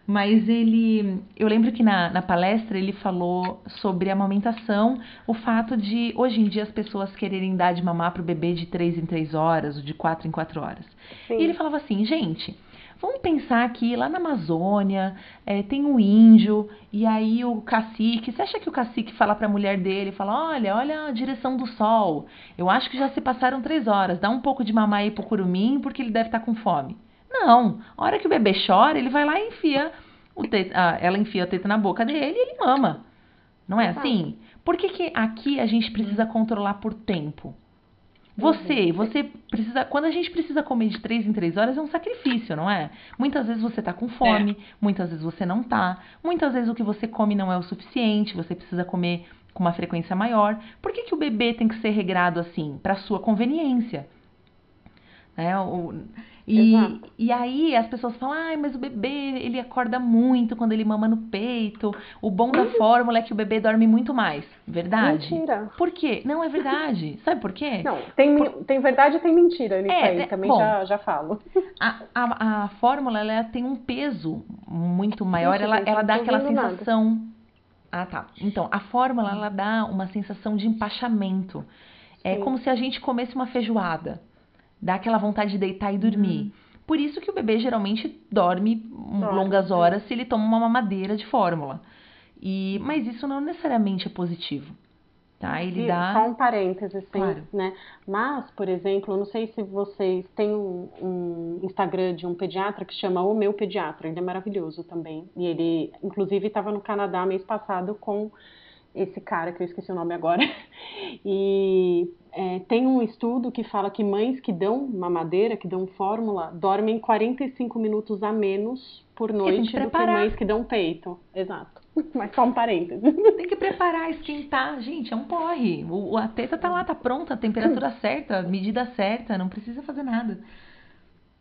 Mas ele. Eu lembro que na, na palestra ele falou sobre a amamentação, o fato de hoje em dia as pessoas quererem dar de mamar pro bebê de 3 em 3 horas, ou de 4 em 4 horas. Sim. E ele falava assim, gente, vamos pensar que lá na Amazônia é, tem um índio, e aí o cacique, você acha que o cacique fala pra mulher dele, fala, olha, olha a direção do sol, eu acho que já se passaram três horas, dá um pouco de mamar aí pro curumim, porque ele deve estar com fome. Não, a hora que o bebê chora, ele vai lá e enfia, o te- ah, ela enfia a teta na boca dele e ele mama. Não é assim? Por que, que aqui a gente precisa controlar por tempo? Você, você precisa. Quando a gente precisa comer de três em três horas, é um sacrifício, não é? Muitas vezes você tá com fome, muitas vezes você não tá. Muitas vezes o que você come não é o suficiente, você precisa comer com uma frequência maior. Por que, que o bebê tem que ser regrado assim? Para sua conveniência. Né? O- e, Exato. e aí as pessoas falam, ai, mas o bebê, ele acorda muito quando ele mama no peito. O bom da fórmula é que o bebê dorme muito mais. Verdade? Mentira. Por quê? Não é verdade. Sabe por quê? Não, tem, mi- tem verdade e tem mentira nisso É, aí, é, também bom. já, já falo. A, a, a fórmula ela tem um peso muito maior, ela, gente, ela não dá aquela ouvindo nada. sensação. Ah, tá. Então, a fórmula ela dá uma sensação de empachamento. É Sim. como se a gente comesse uma feijoada. Dá aquela vontade de deitar e dormir. Por isso que o bebê geralmente dorme longas sim. horas se ele toma uma mamadeira de fórmula. E, mas isso não necessariamente é positivo. Tá? Ele E dá. Só um parênteses, assim, Claro. né? Mas, por exemplo, eu não sei se vocês têm um, um Instagram de um pediatra que chama O Meu Pediatra. Ele é maravilhoso também. E ele, inclusive, estava no Canadá mês passado com esse cara, que eu esqueci o nome agora. E é, tem um estudo que fala que mães que dão mamadeira, que dão fórmula, dormem 45 minutos a menos por tem que noite do que mães que dão peito. Exato. Mas só um parênteses. Tem que preparar, esquentar. Gente, é um porre. O, a teta tá lá, tá pronta, a temperatura certa, a medida certa, não precisa fazer nada.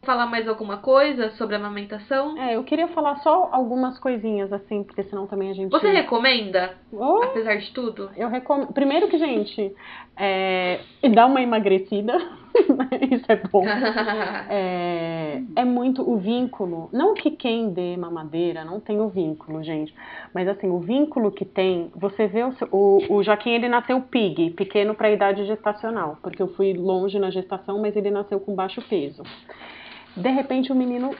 Falar mais alguma coisa sobre a amamentação? É, eu queria falar só algumas coisinhas assim, porque senão também a gente. Você recomenda, Oh, apesar de tudo? eu recomendo. Primeiro que, gente, é... dá uma emagrecida. Isso é bom. É... é muito o vínculo. Não que quem dê mamadeira não tem o vínculo, gente. Mas assim, o vínculo que tem. Você vê o, seu- o, o Joaquim, ele nasceu pig, pequeno para a idade gestacional. Porque eu fui longe na gestação, mas ele nasceu com baixo peso. De repente o menino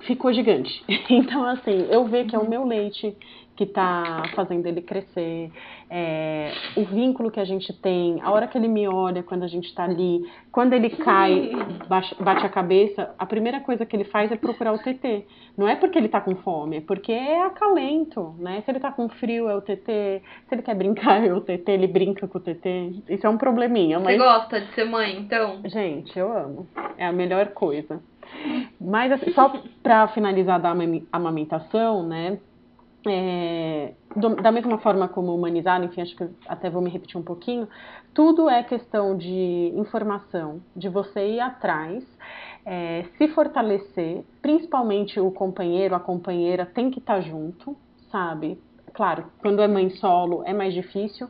ficou gigante. Então, assim, eu vejo que é o meu leite que tá fazendo ele crescer, é, o vínculo que a gente tem, a hora que ele me olha quando a gente tá ali, quando ele cai, bate a cabeça, a primeira coisa que ele faz é procurar o TT. Não é porque ele tá com fome, é porque é acalento, né? Se ele tá com frio, é o TT. Se ele quer brincar, é o TT, ele brinca com o TT. Isso é um probleminha, Você mas. gosta de ser mãe, então? Gente, eu amo. É a melhor coisa. Mas assim, só para finalizar da amamentação, né? É, do- da mesma forma como humanizar, enfim, acho que até vou me repetir um pouquinho, tudo é questão de informação, de você ir atrás, é, se fortalecer, principalmente o companheiro, a companheira tem que estar junto, sabe? claro, quando é mãe solo é mais difícil,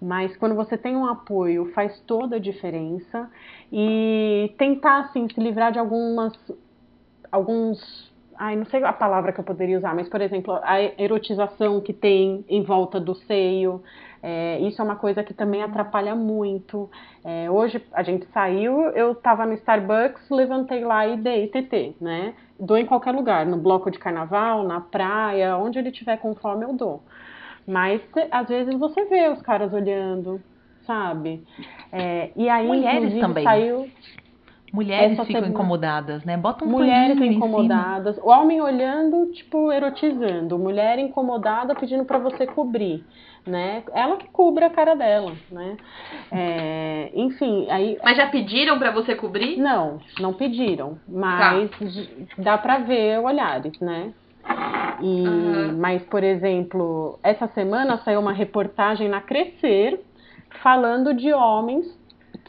mas quando você tem um apoio faz toda a diferença e tentar assim se livrar de algumas alguns ai não sei a palavra que eu poderia usar mas por exemplo a erotização que tem em volta do seio é, isso é uma coisa que também atrapalha muito. É, hoje a gente saiu, eu estava no Starbucks, levantei lá e dei TT, né? Dou em qualquer lugar, no bloco de carnaval, na praia, onde ele tiver com fome eu dou. Mas às vezes você vê os caras olhando, sabe? É, e aí, Mulheres também. saiu. Mulheres ficam semana... incomodadas, né? Bota um Mulheres incomodadas. O homem olhando, tipo, erotizando. Mulher incomodada pedindo para você cobrir né? Ela que cubra a cara dela, né? É, enfim, aí. Mas já pediram para você cobrir? Não, não pediram, mas tá. dá para ver olhares, né? E, uhum. Mas, por exemplo, essa semana saiu uma reportagem na Crescer falando de homens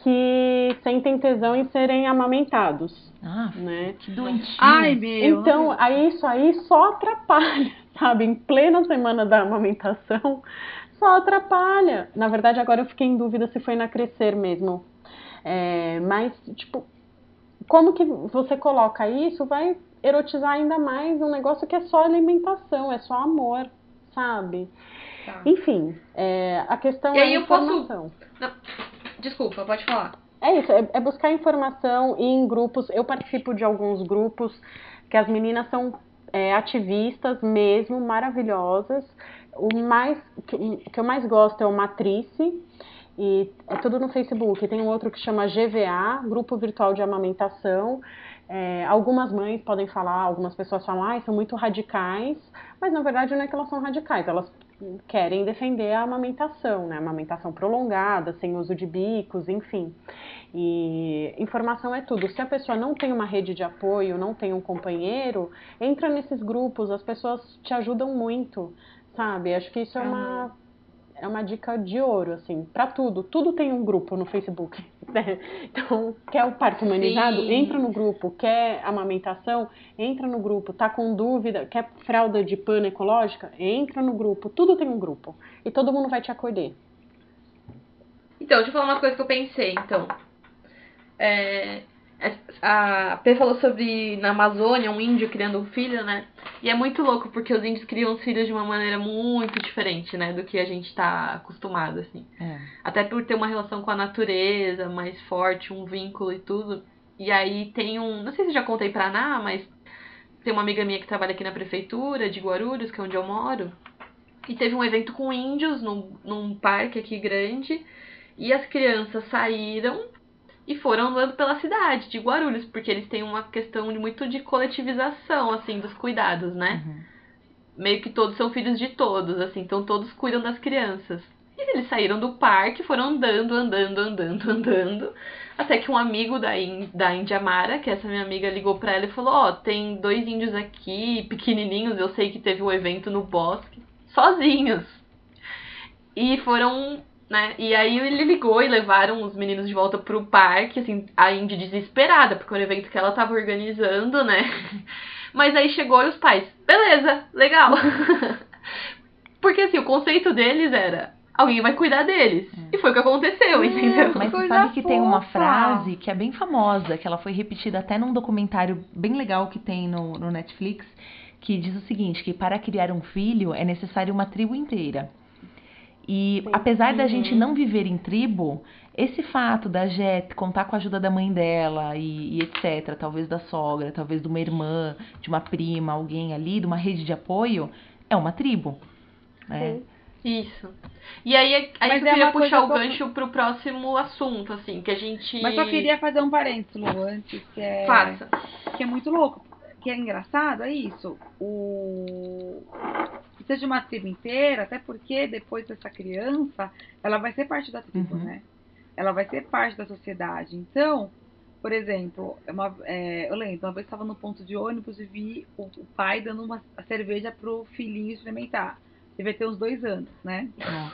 que sentem tesão em serem amamentados. Ah, né? que doentinho. Ai, meu. Então, aí isso aí só atrapalha, sabe? Em plena semana da amamentação, só atrapalha. Na verdade, agora eu fiquei em dúvida se foi na Crescer mesmo. É, mas, tipo, como que você coloca isso vai erotizar ainda mais um negócio que é só alimentação, é só amor, sabe? Tá. Enfim, é, a questão e é aí a informação. Posso... Não, desculpa, pode falar. É isso, é, é buscar informação em grupos. Eu participo de alguns grupos que as meninas são é, ativistas mesmo, maravilhosas o mais que, que eu mais gosto é o Matrice e é tudo no Facebook. Tem um outro que chama GVA, Grupo Virtual de Amamentação. É, algumas mães podem falar, algumas pessoas falam, ah, são muito radicais, mas na verdade não é que elas são radicais, elas querem defender a amamentação, né? Amamentação prolongada, sem uso de bicos, enfim. E informação é tudo. Se a pessoa não tem uma rede de apoio, não tem um companheiro, entra nesses grupos, as pessoas te ajudam muito sabe? Acho que isso é uma é uma dica de ouro, assim, para tudo. Tudo tem um grupo no Facebook. Né? Então, quer o parto humanizado? Sim. Entra no grupo. Quer amamentação? Entra no grupo. Tá com dúvida? Quer fralda de pano ecológica? Entra no grupo. Tudo tem um grupo. E todo mundo vai te acolher. Então, deixa eu falar uma coisa que eu pensei, então. É, a P falou sobre na Amazônia um índio criando um filho, né? E é muito louco porque os índios criam os filhos de uma maneira muito diferente, né, do que a gente tá acostumado assim. É. Até por ter uma relação com a natureza mais forte, um vínculo e tudo. E aí tem um, não sei se já contei pra Ná, mas tem uma amiga minha que trabalha aqui na prefeitura de Guarulhos, que é onde eu moro. E teve um evento com índios num, num parque aqui grande. E as crianças saíram e foram andando pela cidade de Guarulhos, porque eles têm uma questão de muito de coletivização, assim, dos cuidados, né? Uhum. Meio que todos são filhos de todos, assim, então todos cuidam das crianças. E eles saíram do parque, foram andando, andando, andando, andando, até que um amigo da, da Índia Mara, que essa minha amiga ligou pra ela e falou: Ó, oh, tem dois índios aqui, pequenininhos, eu sei que teve um evento no bosque, sozinhos. E foram né? E aí ele ligou e levaram os meninos de volta pro parque, assim, a Indy desesperada, porque era o evento que ela tava organizando, né? Mas aí chegou e os pais, beleza, legal. porque assim, o conceito deles era alguém vai cuidar deles. É. E foi o que aconteceu, é, entendeu? Mas você sabe que fofa. tem uma frase que é bem famosa, que ela foi repetida até num documentário bem legal que tem no, no Netflix, que diz o seguinte, que para criar um filho é necessário uma tribo inteira. E Sim. apesar uhum. da gente não viver em tribo, esse fato da Jet contar com a ajuda da mãe dela e, e, etc., talvez da sogra, talvez de uma irmã, de uma prima, alguém ali, de uma rede de apoio, é uma tribo. Né? Isso. E aí, aí eu é queria puxar o gancho pro próximo assunto, assim, que a gente. Mas só queria fazer um parênteses, Lu, antes, que é. Faça. Que é muito louco. Que é engraçado, é isso. O seja uma tribo inteira, até porque depois dessa criança, ela vai ser parte da tribo, uhum. né? Ela vai ser parte da sociedade. Então, por exemplo, uma, é, eu lembro, uma vez estava no ponto de ônibus e vi o, o pai dando uma cerveja pro filhinho experimentar. Devia ter uns dois anos, né? Uhum.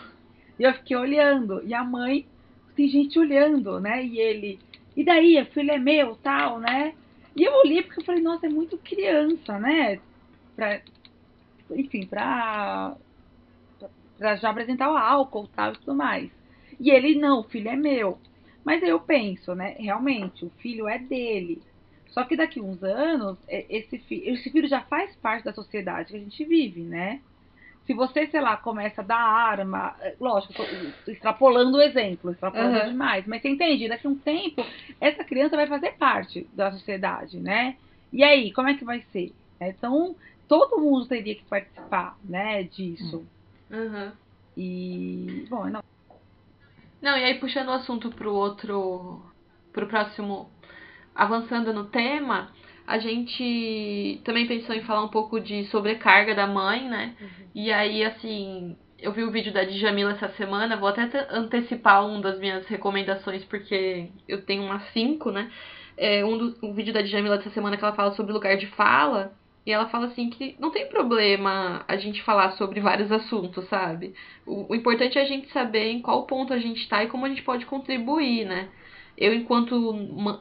E eu fiquei olhando, e a mãe, tem gente olhando, né? E ele, e daí, o filho é meu, tal, né? E eu olhei porque eu falei, nossa, é muito criança, né? Pra, enfim, para pra já apresentar o álcool tal, e tudo mais. E ele, não, o filho é meu. Mas aí eu penso, né? Realmente, o filho é dele. Só que daqui uns anos, é, esse, fi esse filho já faz parte da sociedade que a gente vive, né? Se você, sei lá, começa a dar arma, é, lógico, tô extrapolando o exemplo, extrapolando uhum. demais, mas você entende? Daqui a um tempo, essa criança vai fazer parte da sociedade, né? E aí, como é que vai ser? Então, todo mundo teria que participar, né, disso. Uhum. E, bom, não. Não, e aí puxando o assunto pro outro, pro próximo, avançando no tema, a gente também pensou em falar um pouco de sobrecarga da mãe, né? Uhum. E aí, assim, eu vi o vídeo da Djamila essa semana, vou até antecipar um das minhas recomendações, porque eu tenho umas cinco, né? É um, do, um vídeo da Djamila dessa semana que ela fala sobre lugar de fala, e ela fala assim que não tem problema a gente falar sobre vários assuntos, sabe? O, o importante é a gente saber em qual ponto a gente está e como a gente pode contribuir, né? Eu, enquanto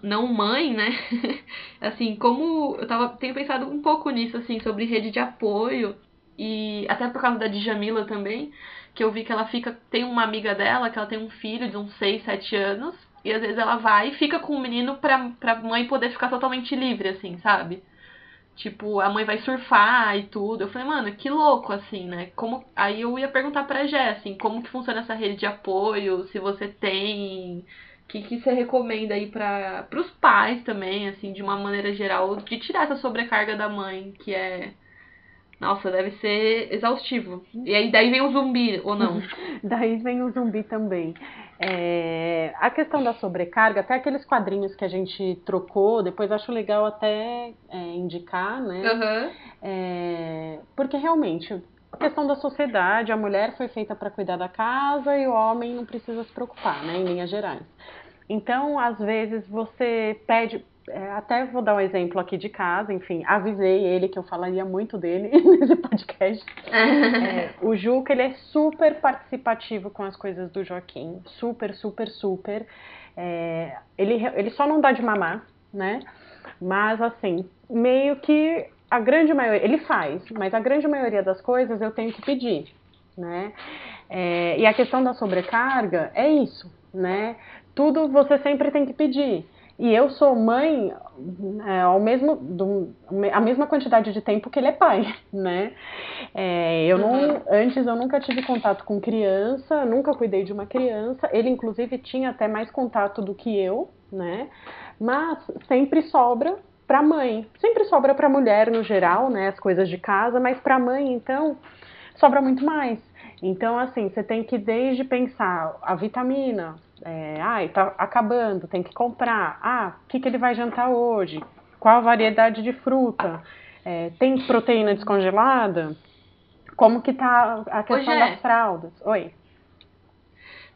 não mãe, né? assim, como eu tava, tenho pensado um pouco nisso, assim, sobre rede de apoio. E até por causa da Djamila também, que eu vi que ela fica. Tem uma amiga dela, que ela tem um filho de uns 6, 7 anos. E às vezes ela vai e fica com o menino pra, pra mãe poder ficar totalmente livre, assim, sabe? Tipo, a mãe vai surfar e tudo. Eu falei, mano, que louco, assim, né? Como... Aí eu ia perguntar pra Jé, assim, como que funciona essa rede de apoio, se você tem. O que, que você recomenda aí para os pais também, assim, de uma maneira geral, de tirar essa sobrecarga da mãe, que é. Nossa, deve ser exaustivo. E aí daí vem o zumbi, ou não? daí vem o zumbi também. É, a questão da sobrecarga, até aqueles quadrinhos que a gente trocou, depois acho legal até é, indicar, né? Uhum. É, porque realmente, questão da sociedade, a mulher foi feita para cuidar da casa e o homem não precisa se preocupar, né? Em linhas gerais. Então, às vezes, você pede, é, até vou dar um exemplo aqui de casa, enfim, avisei ele que eu falaria muito dele nesse podcast. é, o Juca, ele é super participativo com as coisas do Joaquim, super, super, super. É, ele, ele só não dá de mamar, né? Mas, assim, meio que a grande maioria, ele faz, mas a grande maioria das coisas eu tenho que pedir, né? É, e a questão da sobrecarga é isso, né? Tudo você sempre tem que pedir. E eu sou mãe é, ao mesmo, do, a mesma quantidade de tempo que ele é pai, né? É, eu não, antes eu nunca tive contato com criança, nunca cuidei de uma criança. Ele inclusive tinha até mais contato do que eu, né? Mas sempre sobra para mãe. Sempre sobra para mulher no geral, né? As coisas de casa, mas para mãe então sobra muito mais. Então assim, você tem que desde pensar a vitamina, é, ai, tá acabando, tem que comprar. Ah, o que, que ele vai jantar hoje? Qual a variedade de fruta? É, tem proteína descongelada? Como que tá a questão das fraldas? Oi.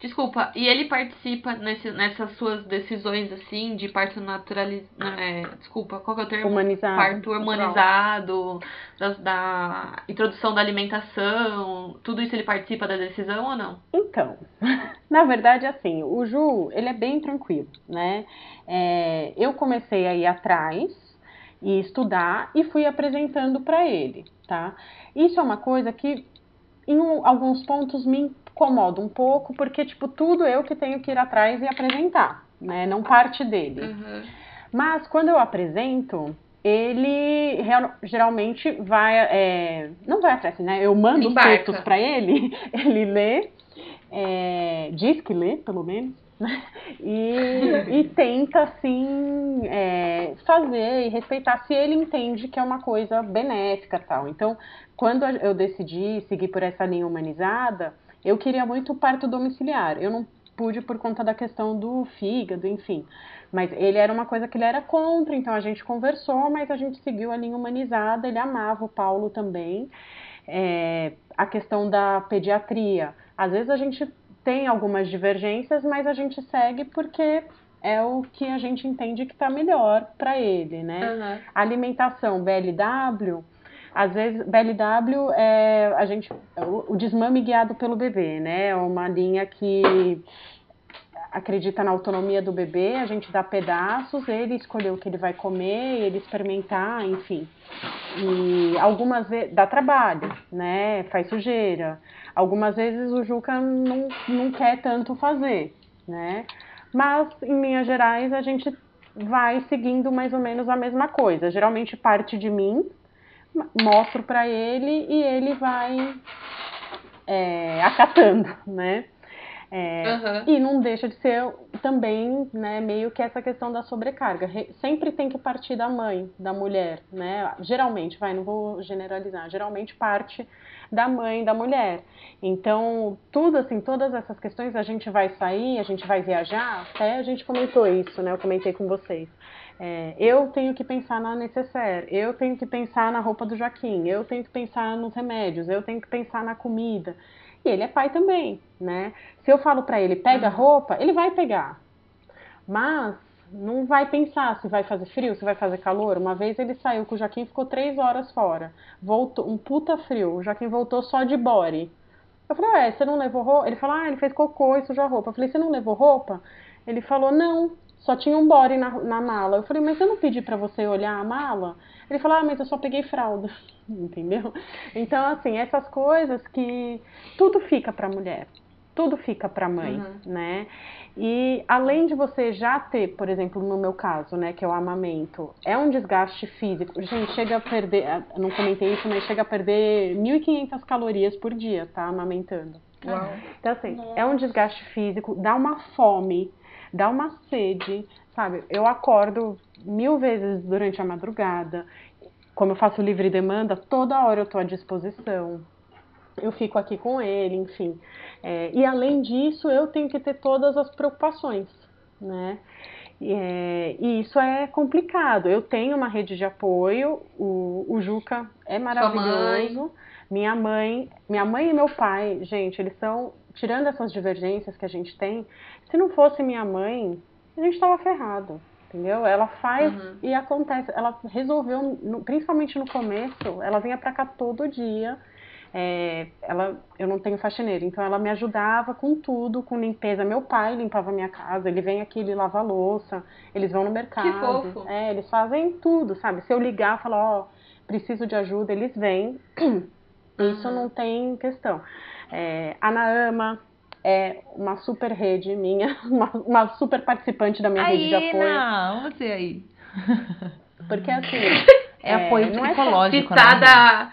Desculpa, e ele participa nesse, nessas suas decisões, assim, de parto naturalizado. É, desculpa, qual que é o termo? Humanizado. Parto humanizado, da, da, introdução da alimentação, tudo isso ele participa da decisão ou não? Então, na verdade, assim, o Ju, ele é bem tranquilo, né? É, eu comecei a ir atrás e estudar e fui apresentando para ele, tá? Isso é uma coisa que em alguns pontos me incomoda um pouco, porque, tipo, tudo eu que tenho que ir atrás e apresentar, né? Não parte dele. Uhum. Mas quando eu apresento, ele real, geralmente vai. É, não vai atrás, né? Eu mando Embarca. os textos para ele, ele lê, é, diz que lê, pelo menos. Né? E, e, tenta assim é, fazer e respeitar se ele entende que é uma coisa benéfica tal. Então, quando eu decidi seguir por essa linha humanizada, eu queria muito parto domiciliar. Eu não pude por conta da questão do fígado, enfim. Mas ele era uma coisa que ele era contra, então a gente conversou, mas a gente seguiu a linha humanizada. Ele amava o Paulo também. É, a questão da pediatria. Às vezes a gente tem algumas divergências, mas a gente segue porque é o que a gente entende que está melhor para ele, né? Uhum. Alimentação BLW às vezes, BLW é a gente, o desmame guiado pelo bebê, né? É uma linha que acredita na autonomia do bebê, a gente dá pedaços, ele escolher o que ele vai comer, ele experimentar, enfim. E algumas vezes dá trabalho, né? Faz sujeira. Algumas vezes o Juca não, não quer tanto fazer, né? Mas, em linhas gerais, a gente vai seguindo mais ou menos a mesma coisa. Geralmente parte de mim, mostro para ele e ele vai é, acatando, né? É, uhum. E não deixa de ser também, né, meio que essa questão da sobrecarga. Re sempre tem que partir da mãe, da mulher, né? Geralmente, vai, não vou generalizar, geralmente parte da mãe, da mulher. Então, tudo assim, todas essas questões, a gente vai sair, a gente vai viajar, até a gente comentou isso, né? Eu comentei com vocês. É, eu tenho que pensar na necessaire, eu tenho que pensar na roupa do Joaquim, eu tenho que pensar nos remédios, eu tenho que pensar na comida. E ele é pai também, né? Se eu falo para ele, pega a roupa, ele vai pegar. Mas não vai pensar se vai fazer frio, se vai fazer calor. Uma vez ele saiu com o Joaquim ficou três horas fora. Voltou, um puta frio. O Joaquim voltou só de body. Eu falei, ué, você não levou roupa? Ele falou, ah, ele fez cocô e sujou a roupa. Eu falei, você não levou roupa? Ele falou, não, só tinha um body na, na mala. Eu falei, mas eu não pedi para você olhar a mala? Ele falou, ah, mas eu só peguei fralda. Entendeu? Então, assim, essas coisas que tudo fica pra mulher. Tudo fica pra mãe, uhum. né? E além de você já ter, por exemplo, no meu caso, né, que é o amamento, é um desgaste físico. Gente, chega a perder, não comentei isso, mas chega a perder 1.500 calorias por dia, tá? Amamentando. Uau. Então, assim, Nossa. é um desgaste físico, dá uma fome, dá uma sede, sabe? Eu acordo mil vezes durante a madrugada. Como eu faço livre demanda, toda hora eu estou à disposição. Eu fico aqui com ele, enfim. É, e além disso, eu tenho que ter todas as preocupações, né? É, e isso é complicado. Eu tenho uma rede de apoio, o, o Juca é maravilhoso. Mãe. Minha mãe, minha mãe e meu pai, gente, eles são, tirando essas divergências que a gente tem, se não fosse minha mãe, a gente estava ferrado, entendeu? Ela faz uhum. e acontece. Ela resolveu, principalmente no começo, ela vinha para cá todo dia. É, ela, eu não tenho faxineira, então ela me ajudava com tudo, com limpeza. Meu pai limpava minha casa, ele vem aqui, ele lava a louça, eles vão no mercado. Que fofo. É, eles fazem tudo, sabe? Se eu ligar, falar, ó, oh, preciso de ajuda, eles vêm. Isso uhum. não tem questão. É, a Naama é uma super rede minha, uma, uma super participante da minha aí, rede de apoio. Não, você aí. Porque assim. É, é apoio psicológico. Não é citada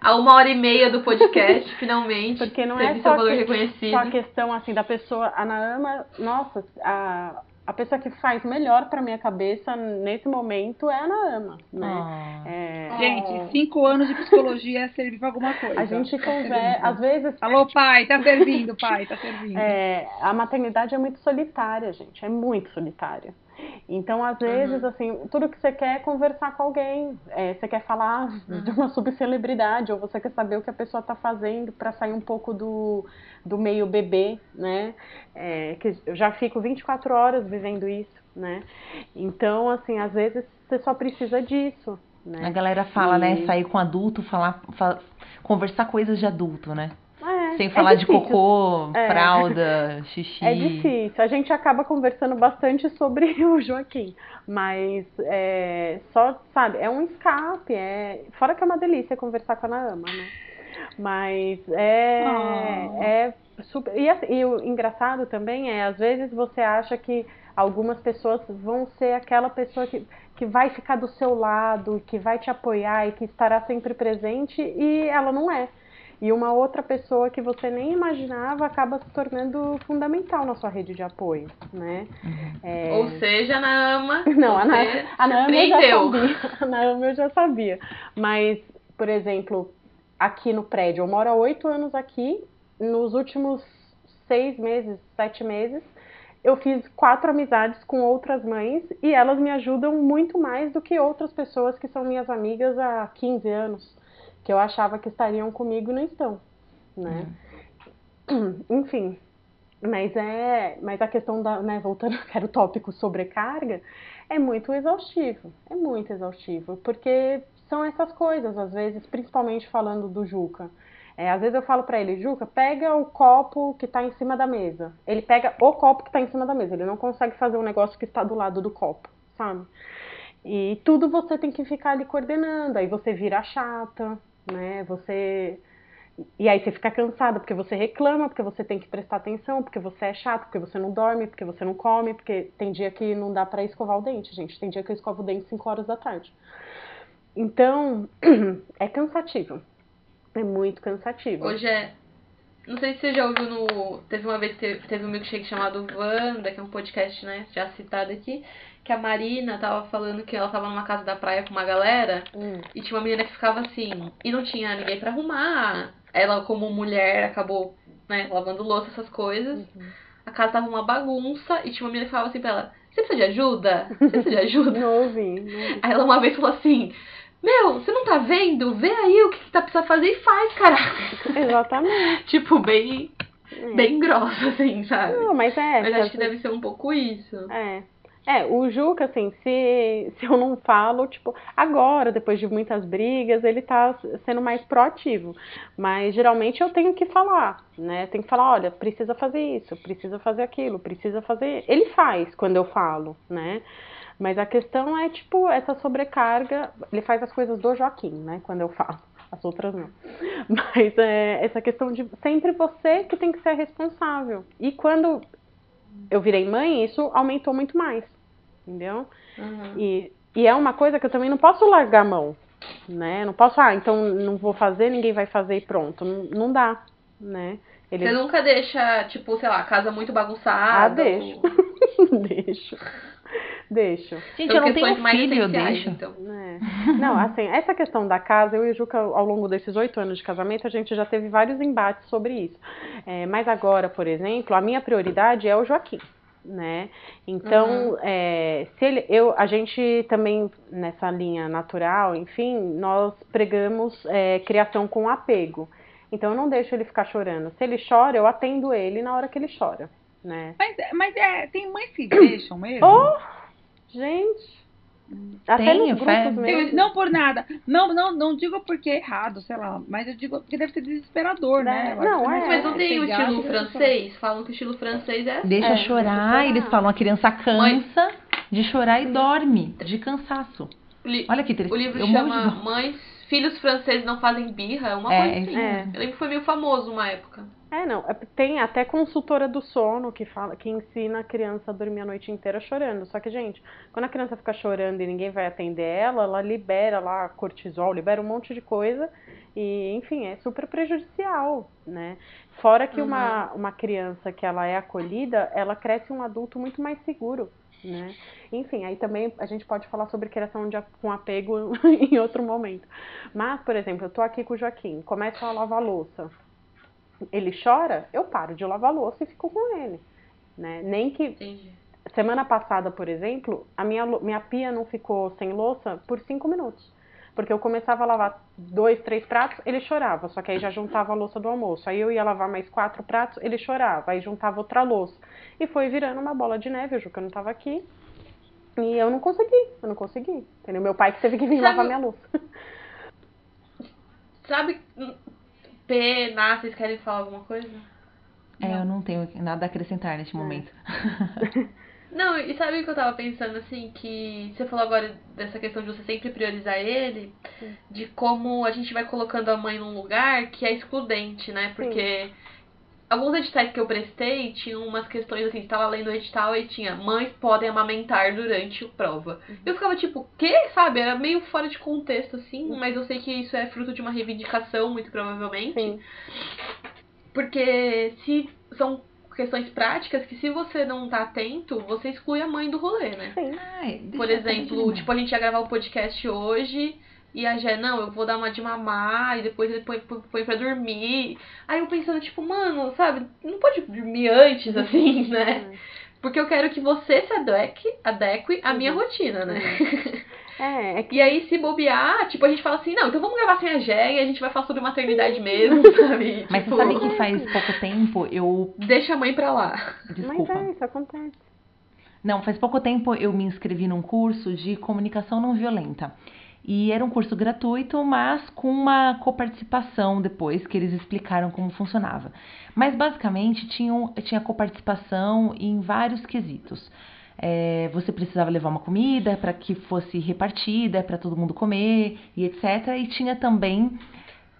a uma hora e meia do podcast, finalmente. Porque não é só, que, só a questão assim da pessoa. A Naama, nossa, a, a pessoa que faz melhor para minha cabeça nesse momento é a Ana Ama, né? Oh. É... Gente, cinco anos de psicologia serve para alguma coisa. A gente conversa, às vezes... Alô, pai, tá servindo, pai, tá servindo. É, a maternidade é muito solitária, gente, é muito solitária. Então, às vezes, uhum. assim, tudo que você quer é conversar com alguém. É, você quer falar uhum. de uma subcelebridade, ou você quer saber o que a pessoa está fazendo para sair um pouco do, do meio bebê, né? É, que eu já fico 24 horas vivendo isso, né? Então, assim, às vezes você só precisa disso. Né? A galera fala, né, e... né? Sair com adulto, falar, falar, conversar coisas de adulto, né? Sem é falar é de cocô, é. fralda, xixi. É difícil. A gente acaba conversando bastante sobre o Joaquim. Mas é, só, sabe, é um escape. É, fora que é uma delícia conversar com a Ana Ama, né? Mas é, oh. é super. E, assim, e o engraçado também é, às vezes você acha que algumas pessoas vão ser aquela pessoa que, que vai ficar do seu lado, que vai te apoiar e que estará sempre presente, e ela não é e uma outra pessoa que você nem imaginava acaba se tornando fundamental na sua rede de apoio, né? Uhum. É... Ou seja, na AMA. Não, a, na, a Naama eu já sabia. A Naama eu já sabia. Mas, por exemplo, aqui no prédio, eu moro há oito anos aqui. Nos últimos seis meses, sete meses, eu fiz quatro amizades com outras mães e elas me ajudam muito mais do que outras pessoas que são minhas amigas há 15 anos que eu achava que estariam comigo e não estão, né? Uhum. Enfim, mas é, mas a questão da, né, voltando para o tópico sobrecarga, é muito exaustivo, é muito exaustivo, porque são essas coisas, às vezes, principalmente falando do Juca. É, às vezes eu falo pra ele, Juca, pega o copo que tá em cima da mesa. Ele pega o copo que tá em cima da mesa. Ele não consegue fazer um negócio que está do lado do copo, sabe? E tudo você tem que ficar ali coordenando. Aí você vira chata, né? Você e aí você fica cansada porque você reclama, porque você tem que prestar atenção, porque você é chato, porque você não dorme, porque você não come, porque tem dia que não dá para escovar o dente, gente. Tem dia que eu escovo o dente 5 horas da tarde. Então, é cansativo. É muito cansativo. Hoje é. Não sei se você já ouviu no. Teve uma vez que teve, um milkshake chamado Wanda, que é um podcast, né? Já citado aqui. Que a Marina tava falando que ela tava numa casa da praia com uma galera. Hum. E tinha uma menina que ficava assim. E não tinha ninguém pra arrumar. Ela, como mulher, acabou, né, lavando louça, essas coisas. Uhum. A casa tava uma bagunça. E tinha uma menina que falava assim pra ela: Você precisa de ajuda? Você precisa de ajuda? Não ouvi, não ouvi. Aí ela uma vez falou assim: Meu, você não tá vendo? Vê aí o que, que tá precisando fazer e faz, caralho. Exatamente. tipo, bem, É. bem grossa, assim, sabe? Não, mas é. Mas acho que deve ser um pouco isso. É. É, o Juca, assim, se, se eu não falo, tipo, agora, depois de muitas brigas, ele tá sendo mais proativo. Mas geralmente eu tenho que falar, né? Tenho que falar, olha, precisa fazer isso, precisa fazer aquilo, precisa fazer. Ele faz quando eu falo, né? Mas a questão é, tipo, essa sobrecarga. Ele faz as coisas do Joaquim, né? Quando eu falo. As outras não. Mas é essa questão de sempre você que tem que ser responsável. E quando eu virei mãe, isso aumentou muito mais. Entendeu? Uhum. E, e é uma coisa que eu também não posso largar a mão, né? Não posso, ah, então não vou fazer, ninguém vai fazer e pronto. Não, não dá, né? Ele Você nunca deixa, tipo, sei lá, a casa muito bagunçada. Ah, deixo. deixo. Deixo. Gente, São eu não tenho mais filho, eu deixo. Então. né? Não, assim, essa questão da casa, eu e o Juca, ao longo desses oito anos de casamento, a gente já teve vários embates sobre isso. É, mas agora, por exemplo, a minha prioridade é o Joaquim. Né? Então, é, se ele, eu, a gente também nessa linha natural, enfim, nós pregamos é, criação com apego. Então, eu não deixo ele ficar chorando. Se ele chora, eu atendo ele na hora que ele chora, né? Mas, mas é, tem mães que deixam mesmo. Oh, gente, até Tenho nos fé. Eu- não por nada. Não, não, não digo porque é errado, sei lá. Mas eu digo porque deve ser desesperador, né? É, acho não, mais é. Mas não tem o estilo francês? Falam que o estilo francês é assim. Deixa É, chorar, eles falam a criança cansa de chorar e dorme de cansaço. O, li- Olha que o interessante. livro Eu chama de- Mães, Filhos Franceses Não Fazem Birra. É uma É, coisa assim. é. Eu lembro que foi meio famoso uma época. É, não. é- Tem até consultora do sono que fala, que ensina a criança a dormir a noite inteira chorando. Só que, gente, quando a criança fica chorando e ninguém vai atender ela, ela libera lá cortisol, libera um monte de coisa e, enfim, é super prejudicial, né? Fora que uma, uma criança que ela é acolhida, ela cresce um adulto muito mais seguro, né? Enfim, aí também a gente pode falar sobre criação de, com apego em outro momento. Mas, por exemplo, eu tô aqui com o Joaquim, começa a lavar louça ele chora, eu paro de lavar louça e fico com ele. Né? Nem que Entendi. semana passada, por exemplo, a minha, minha pia não ficou sem louça por cinco minutos. Porque eu começava a lavar dois, três pratos, ele chorava. Só que aí já juntava a louça do almoço. Aí eu ia lavar mais quatro pratos, ele chorava. Aí juntava outra louça. E foi virando uma bola de neve. O Juca não tava aqui. E eu não consegui. Eu não consegui. Entendeu? Meu pai que teve que vir Sabe- lavar minha louça. Sabe, P, Ná, vocês querem falar alguma coisa? É, eu não tenho nada a acrescentar neste momento. Não, e sabe o que eu tava pensando, assim, que você falou agora dessa questão de você sempre priorizar ele, de como a gente vai colocando a mãe num lugar que é excludente, né? Porque alguns editais que eu prestei tinham umas questões assim, tava lendo o edital e tinha mães podem amamentar durante a prova. Eu ficava tipo, que? Sabe? Era meio fora de contexto, assim, mas eu sei que isso é fruto de uma reivindicação, muito provavelmente. Sim. Porque se são questões práticas que se você não tá atento, você exclui a mãe do rolê, né? Sim. Ai, Por exemplo, tipo, a gente ia gravar o podcast hoje e a Gé, não, eu vou dar uma de mamar e depois ele põe, põe, põe pra dormir. Aí eu pensando, tipo, mano, sabe, não pode dormir antes, assim, né? Porque eu quero que você se adeque, adeque à minha rotina, né? É, é que E aí, se bobear, tipo, a gente fala assim, não, então vamos gravar sem a Gé e a gente vai falar sobre maternidade mesmo, sabe? Mas tipo, você sabe que faz pouco tempo eu. Deixa a mãe pra lá. Desculpa. Mas é, isso acontece. Não, faz pouco tempo eu me inscrevi num curso de comunicação não violenta. E era um curso gratuito, mas com uma coparticipação depois, que eles explicaram como funcionava. Mas basicamente tinha, tinha coparticipação em vários quesitos. É, você precisava levar uma comida para que fosse repartida, para todo mundo comer e etc. E tinha também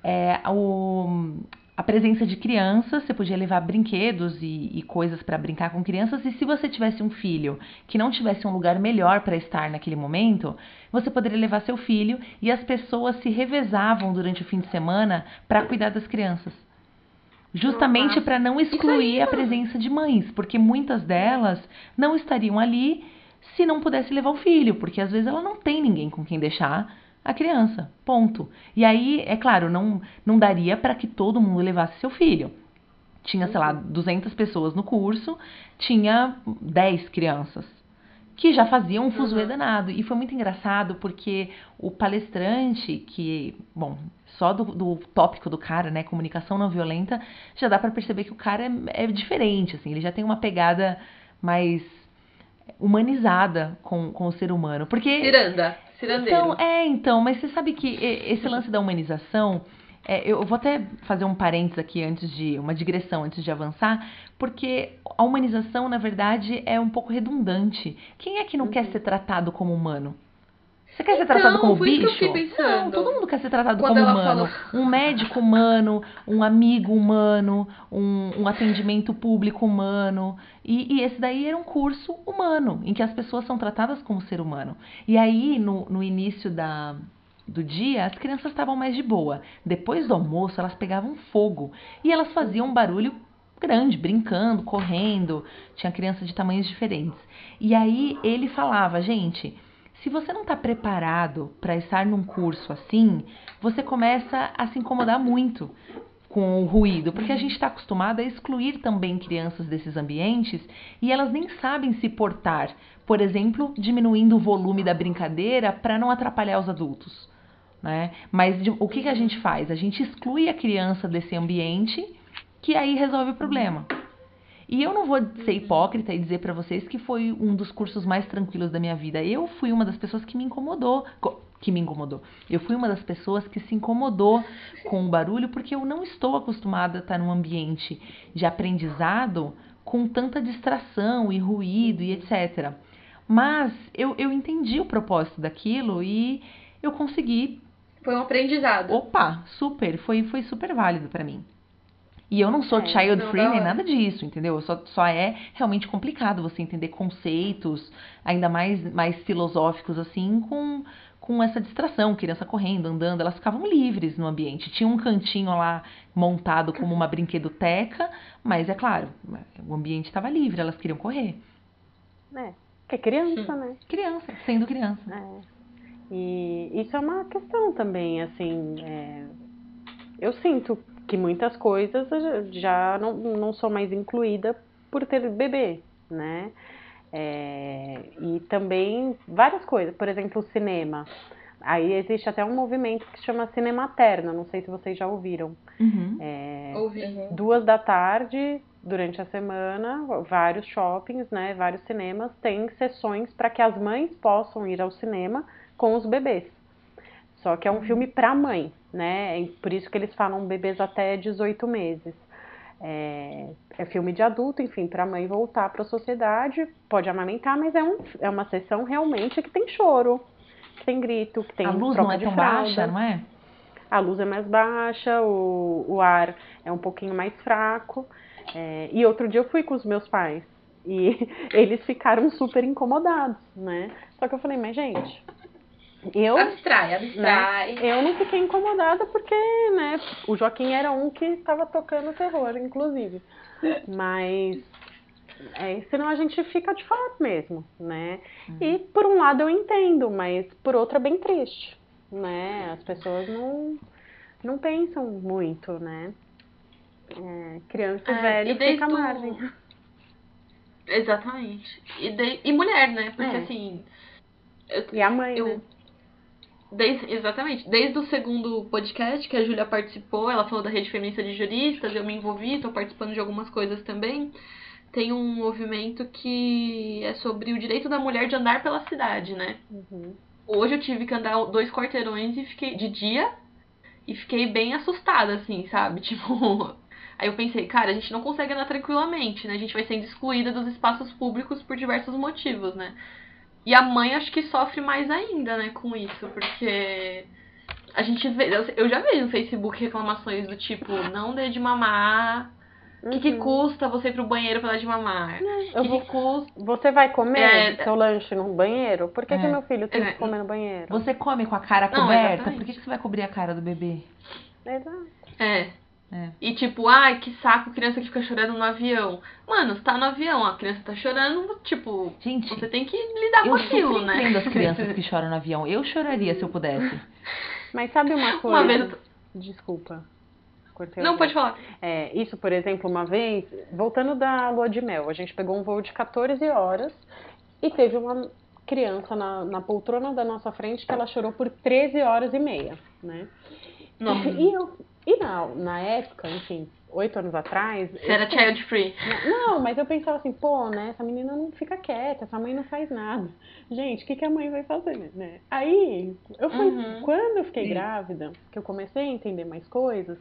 é, o, a presença de crianças, você podia levar brinquedos e, e coisas para brincar com crianças, e se você tivesse um filho que não tivesse um lugar melhor para estar naquele momento, você poderia levar seu filho e as pessoas se revezavam durante o fim de semana para cuidar das crianças. Justamente para não excluir a presença de mães, porque muitas delas não estariam ali se não pudesse levar o filho, porque às vezes ela não tem ninguém com quem deixar a criança. Ponto. E aí, é claro, não, não daria para que todo mundo levasse seu filho. Tinha, sei lá, 200 uhum. pessoas no curso, tinha 10 crianças que já faziam um fuzuê uhum. danado. E foi muito engraçado porque o palestrante, que, bom, só do, do tópico do cara, né, comunicação não violenta, já dá para perceber que o cara é, é diferente, assim, ele já tem uma pegada mais humanizada com, com o ser humano. Porque. Ciranda. Cirandeiro. Então, é, então, mas você sabe que esse lance da humanização. É, eu vou até fazer um parênteses aqui antes de. uma digressão antes de avançar, porque a humanização, na verdade, é um pouco redundante. Quem é que não uhum. quer ser tratado como humano? Você quer ser tratado então, como bicho? Não, todo mundo quer ser tratado Quando como humano. Falou... Um médico humano, um amigo humano, um, um atendimento público humano. E, e, esse daí era um curso humano, em que as pessoas são tratadas como ser humano. E aí, no, no início da, do dia, as crianças estavam mais de boa. Depois do almoço, elas pegavam fogo. E elas faziam um barulho grande, brincando, correndo. Tinha crianças de tamanhos diferentes. E aí ele falava, gente se você não está preparado para estar num curso assim, você começa a se incomodar muito com o ruído, porque a gente está acostumado a excluir também crianças desses ambientes e elas nem sabem se portar, por exemplo, diminuindo o volume da brincadeira para não atrapalhar os adultos. Né? Mas de, o que, que a gente faz? A gente exclui a criança desse ambiente, que aí resolve o problema. E eu não vou ser hipócrita e dizer para vocês que foi um dos cursos mais tranquilos da minha vida. Eu fui uma das pessoas que me incomodou, que me incomodou. Eu fui uma das pessoas que se incomodou com o barulho porque eu não estou acostumada a estar num ambiente de aprendizado com tanta distração e ruído e etc. Mas eu, eu entendi o propósito daquilo e eu consegui. Foi um aprendizado. Opa, super, foi, foi super válido para mim. E eu não sou é, child free nem nada disso, entendeu? Só, só é realmente complicado você entender conceitos, ainda mais, mais filosóficos assim, com, com essa distração, criança correndo, andando, elas ficavam livres no ambiente. Tinha um cantinho lá montado como uma brinquedoteca, mas é claro, o ambiente estava livre, elas queriam correr. É, que é criança, né? Criança, sendo criança. É. E isso é uma questão também, assim, é... eu sinto que muitas coisas já não, não sou mais incluída por ter bebê, né? É, e também várias coisas, por exemplo, o cinema. Aí existe até um movimento que se chama Cinema Terna, não sei se vocês já ouviram. Uhum. É, Ouvi. Duas da tarde, durante a semana, vários shoppings, né, vários cinemas têm sessões para que as mães possam ir ao cinema com os bebês. Só que é um filme para mãe, né? É por isso que eles falam bebês até 18 meses. É, é filme de adulto, enfim, para a mãe voltar para a sociedade, pode amamentar, mas é, um, é uma sessão realmente que tem choro, que tem grito, que tem A luz não é tão fralda. baixa, não é? A luz é mais baixa, o, o ar é um pouquinho mais fraco. É, e outro dia eu fui com os meus pais e eles ficaram super incomodados, né? Só que eu falei, mas gente, eu, abstrai, abstrai. Né, eu não fiquei incomodada porque, né, o Joaquim era um que estava tocando terror, inclusive. Mas é, senão a gente fica de fato mesmo, né? Uhum. E por um lado eu entendo, mas por outro é bem triste, né? As pessoas não, não pensam muito, né? É, criança é, velha fica à margem. Exatamente. E, de... e mulher, né? Porque é. assim. Eu, e a mãe, eu, né? Desde, exatamente. Desde o segundo podcast que a Júlia participou, ela falou da rede feminista de juristas, eu me envolvi, estou participando de algumas coisas também. Tem um movimento que é sobre o direito da mulher de andar pela cidade, né? Uhum. Hoje eu tive que andar dois quarteirões e fiquei de dia e fiquei bem assustada, assim, sabe? Tipo. Aí eu pensei, cara, a gente não consegue andar tranquilamente, né? A gente vai sendo excluída dos espaços públicos por diversos motivos, né? E a mãe acho que sofre mais ainda, né, com isso, porque a gente vê, eu já vejo no Facebook reclamações do tipo, não dê de mamar. O que, que Uhum. custa você ir pro banheiro pra dar de mamar? O Eu que, vou- que custa. Você vai comer É. seu lanche no banheiro? Por que, que É. meu filho tem É. que comer no banheiro? Você come com a cara Não, coberta? exatamente. Por que, que você vai cobrir a cara do bebê? Exato. É. É. E tipo, ai, que saco criança que fica chorando no avião. Mano, você tá no avião, a criança tá chorando, tipo, Gente, você tem que lidar eu com aquilo, né? entendo as crianças que choram no avião. Eu choraria se eu pudesse. Mas sabe uma coisa? Uma vez eu Desculpa. Cortei Não, pode falar. É, isso, por exemplo, uma vez, voltando da lua de mel, a gente pegou um voo de 14 horas e teve uma criança na, na poltrona da nossa frente que ela chorou por 13 horas e meia, né? Nossa. E, eu, e na, na época, enfim, oito anos atrás. Você era child free. Não, mas eu pensava assim, pô, né, essa menina não fica quieta, essa mãe não faz nada. Gente, o que, que a mãe vai fazer, né? Aí, eu fui, Uhum. quando eu fiquei Sim. grávida, que eu comecei a entender mais coisas,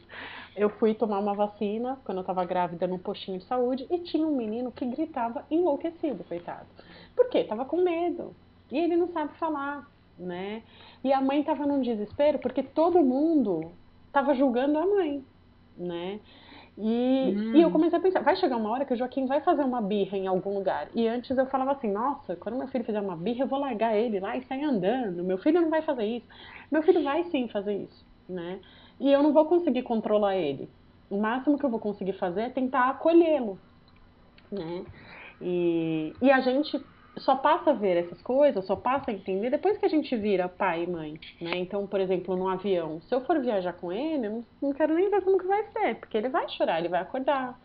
eu fui tomar uma vacina, quando eu tava grávida, num postinho de saúde, e tinha um menino que gritava enlouquecido, coitado. Por quê? Tava com medo. E ele não sabe falar, né? E a mãe tava num desespero, porque todo mundo tava julgando a mãe, né? E, Hum. e eu comecei a pensar, vai chegar uma hora que o Joaquim vai fazer uma birra em algum lugar. E antes eu falava assim, nossa, quando meu filho fizer uma birra, eu vou largar ele lá e sair andando. Meu filho não vai fazer isso. Meu filho vai sim fazer isso, né? E eu não vou conseguir controlar ele. O máximo que eu vou conseguir fazer é tentar acolhê-lo, né? E, e a gente só passa a ver essas coisas, só passa a entender depois que a gente vira pai e mãe, né? Então, por exemplo, no avião, se eu for viajar com ele, eu não, quero nem ver como que vai ser, porque ele vai chorar, ele vai acordar,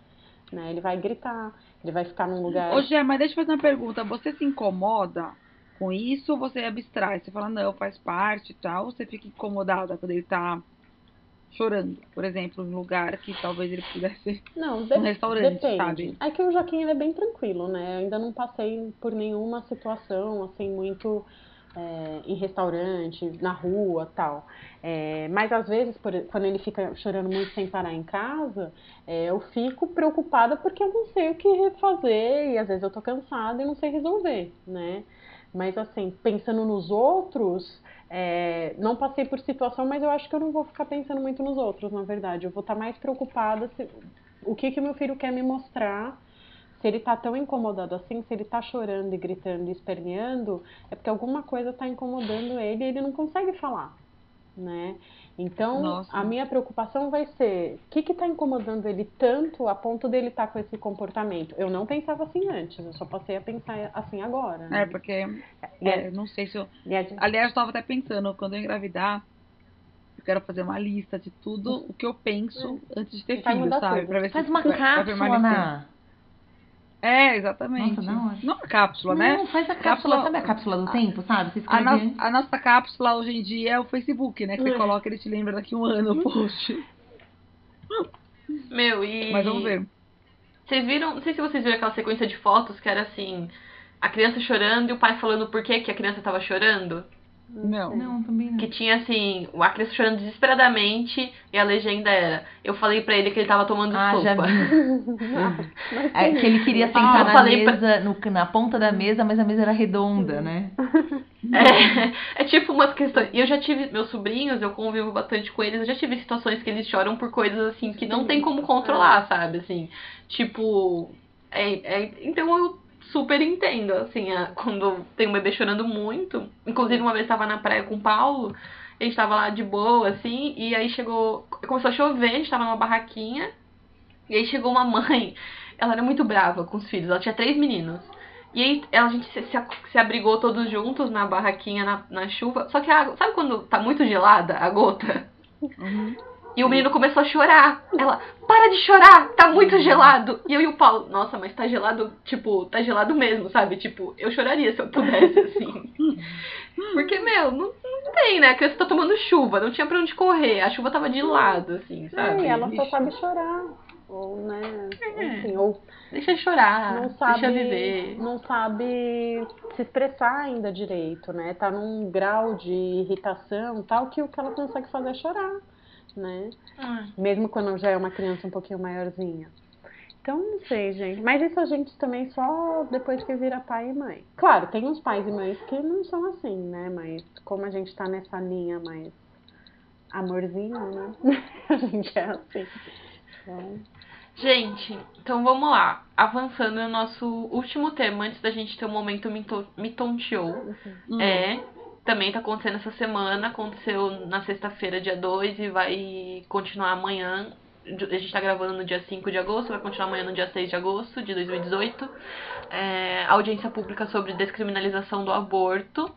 né? Ele vai gritar, ele vai ficar num lugar... Ô, Gé, mas deixa eu fazer uma pergunta. Você se incomoda com isso ou você abstrai? Você fala, não, faz parte e tal. Ou você fica incomodada quando ele tá chorando? Por exemplo, em um lugar que talvez ele pudesse. Não, de- Um restaurante, depende. sabe? É que o Joaquim ele é bem tranquilo, né? Eu ainda não passei por nenhuma situação assim muito é, em restaurante, na rua, tal. É, mas às vezes, por- quando ele fica chorando muito sem parar em casa, é, eu fico preocupada porque eu não sei o que fazer e às vezes eu tô cansada e não sei resolver, né? Mas assim, pensando nos outros, é, não passei por situação, mas eu acho que eu não vou ficar pensando muito nos outros, na verdade. Eu vou estar mais preocupada se, o que que meu filho quer me mostrar. Se ele tá tão incomodado assim, se ele tá chorando e gritando e esperneando, é porque alguma coisa tá incomodando ele e ele não consegue falar, né? Então, Nossa. a minha preocupação vai ser, o que que tá incomodando ele tanto a ponto dele estar com esse comportamento? Eu não pensava assim antes, eu só passei a pensar assim agora, É, né? porque. E É, não sei se eu. Aliás, eu tava até pensando, quando eu engravidar, eu quero fazer uma lista de tudo o que eu penso antes de ter Vai filho, sabe? tudo. Pra ver Faz se uma cápsula. É, exatamente. Nossa, não, não uma cápsula, né? Não, faz a cápsula, Cápsula- sabe a cápsula do tempo, sabe? Você A, no- a nossa cápsula hoje em dia é o Facebook, né? Que você É. coloca ele te lembra daqui um ano o post. Meu, e. Mas vamos ver. Vocês viram, não sei se vocês viram aquela sequência de fotos que era assim, a criança chorando e o pai falando por que que a criança tava chorando. Não. Não, também não. Que tinha assim, a criança chorando desesperadamente e a legenda era: Eu falei pra ele que ele tava tomando Ah, sopa. já vi. É que ele queria sentar Ah, na falei pra- mesa, no- na ponta da mesa, mas a mesa era redonda, né? É, é tipo umas questões. E eu já tive, meus sobrinhos, eu convivo bastante com eles, eu já tive situações que eles choram por coisas assim que não tem como controlar, sabe? Assim, tipo. É, é, então eu super entendo, assim, a- quando tem um bebê chorando muito. Inclusive, uma vez eu tava na praia com o Paulo, a gente tava lá de boa, assim, e aí chegou. Começou a chover, a gente tava numa barraquinha, e aí chegou uma mãe, ela era muito brava com os filhos, ela tinha três meninos. E aí ela, a gente se, se, se abrigou todos juntos na barraquinha na, na chuva. Só que a água, sabe quando tá muito gelada a gota? Uhum. E o menino começou a chorar. Ela, para de chorar, tá muito gelado. E eu e o Paulo, nossa, mas tá gelado, tipo, tá gelado mesmo, sabe? Tipo, eu choraria se eu pudesse, assim. Porque, meu, não, não tem, né? A criança tá tomando chuva, não tinha pra onde correr. A chuva tava de lado, assim, sabe? É, e ela só sabe chorar. Ou, né, É. enfim, ou Deixa chorar, não sabe, deixa viver. não sabe se expressar ainda direito, né? Tá num grau de irritação tal que o que ela consegue fazer é chorar, né? Ah, Mesmo quando já é uma criança um pouquinho maiorzinha. Então, não sei, gente. Mas isso a gente também só depois que vira pai e mãe. Claro, tem uns pais e mães que não são assim, né? Mas como a gente tá nessa linha mais amorzinho, né? A gente é assim. Então, Gente, então vamos lá. Avançando no nosso último tema, antes da gente ter um momento me, to- me tonteou. Hum. É, também tá acontecendo essa semana, aconteceu na sexta-feira, dia 2, e vai continuar amanhã. A gente tá gravando no dia 5 de agosto, vai continuar amanhã no dia 6 de agosto de 2018. É, audiência pública sobre descriminalização do aborto.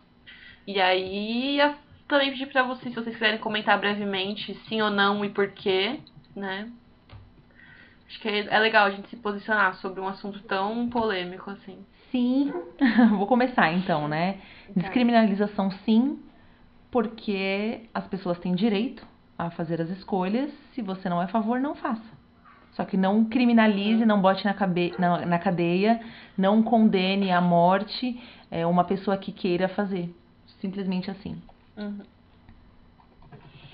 E aí, também pedi pra vocês, se vocês quiserem comentar brevemente, sim ou não e por quê, né? Acho que é legal a gente se posicionar sobre um assunto tão polêmico assim. Sim, vou começar então, né? Descriminalização sim, porque as pessoas têm direito a fazer as escolhas. Se você não é a favor, não faça. Só que não criminalize, não bote na, cabe na, na cadeia, não condene à morte é, uma pessoa que queira fazer. Simplesmente assim.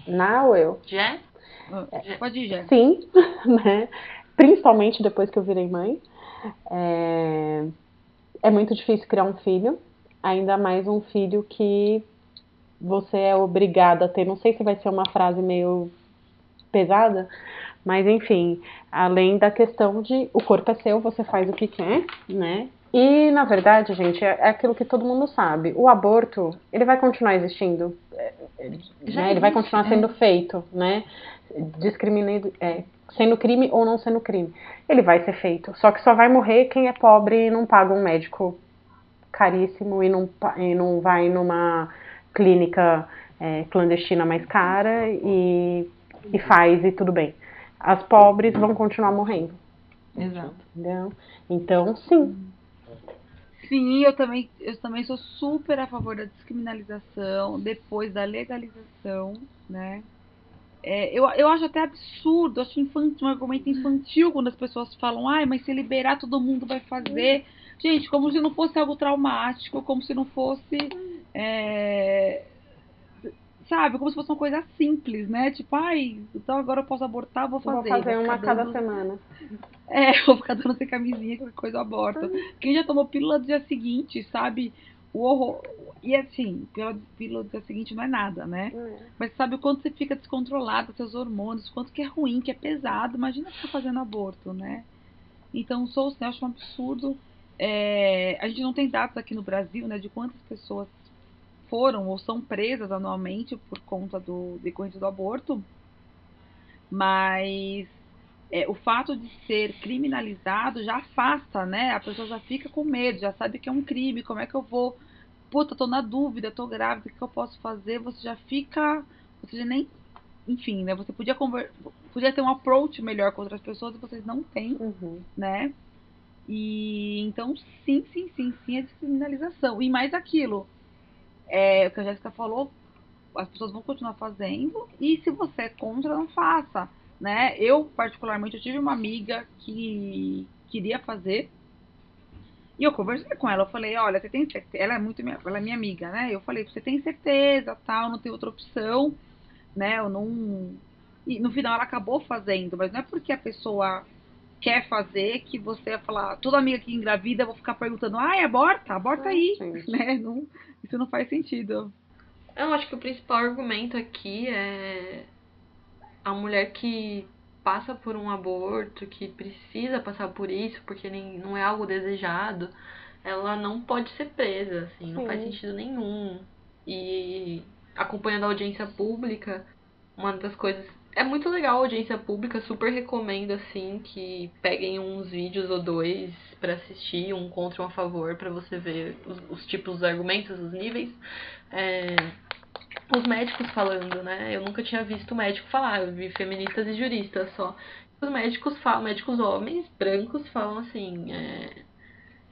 não eu. Jé? Pode ir, já. Sim, né? Principalmente depois que eu virei mãe. É... é muito difícil criar um filho, ainda mais um filho que você é obrigada a ter. Não sei se vai ser uma frase meio pesada, mas enfim, além da questão de o corpo é seu, você faz o que quer, né? E na verdade, gente, é é aquilo que todo mundo sabe. O aborto, ele vai continuar existindo, é, né? ele vai continuar é. sendo feito, né? Discriminando, é, sendo crime ou não sendo crime. Ele vai ser feito. Só que só vai morrer quem é pobre e não paga um médico caríssimo e não, e não vai numa clínica é, clandestina mais cara e, e faz e tudo bem. As pobres vão continuar morrendo, Exato. entendeu? Então, sim. Sim, eu também, eu também sou super a favor da descriminalização depois da legalização, né? É, eu, eu acho até absurdo, acho infantil, um argumento infantil quando as pessoas falam, ai, mas se liberar todo mundo vai fazer. Gente, como se não fosse algo traumático, como se não fosse. é, sabe, como se fosse uma coisa simples, né? Tipo, ai, então agora eu posso abortar, vou Vou fazer. fazer vou uma ficar cada dando- semana. é, vou ficar dando sem camisinha, qualquer coisa eu aborto. Quem já tomou pílula do dia seguinte, sabe? O horror. E assim, pílula, pílula dia seguinte não é nada, né? Mas sabe o quanto você fica descontrolado, seus hormônios, o quanto que é ruim, que é pesado. Imagina ficar fazendo aborto, né? Então, sou, eu acho um absurdo. É, a gente não tem dados aqui no Brasil, né, de quantas pessoas foram ou são presas anualmente por conta do decorrente do aborto. Mas é, o fato de ser criminalizado já afasta, né? A pessoa já fica com medo, já sabe que é um crime, como é que eu vou. Puta, tô na dúvida, tô grávida, o que eu posso fazer? Você já fica. Você já nem. Enfim, né? Você podia, conver... podia ter um approach melhor com outras pessoas e vocês não têm, Uhum. né? E então, sim, sim, sim, sim, é descriminalização. E mais aquilo, é, o que a Jéssica falou, as pessoas vão continuar fazendo, e se você é contra, não faça. Né? Eu, particularmente, eu tive uma amiga que queria fazer. E eu conversei com ela, eu falei, olha, você tem certeza? Ela é muito minha, ela é minha amiga, né? Eu falei, você tem certeza, tal, não tem outra opção, né? Eu não. E no final ela acabou fazendo, mas não é porque a pessoa quer fazer que você vai falar, toda amiga que engravida, eu vou ficar perguntando, ai, aborta, aborta aí, Gente. né? Não, isso não faz sentido. Eu acho que o principal argumento aqui é a mulher que passa por um aborto, que precisa passar por isso, porque nem, não é algo desejado, ela não pode ser presa, assim, não Sim. faz sentido nenhum. E acompanhando a audiência pública, uma das coisas. É muito legal a audiência pública, super recomendo, assim, que peguem uns vídeos ou dois pra assistir, um contra um a favor, pra você ver os, os tipos, os argumentos, os níveis. É, os médicos falando, né? Eu nunca tinha visto médico falar, eu vi feministas e juristas só. Os médicos falam, médicos homens, brancos, falam assim, é,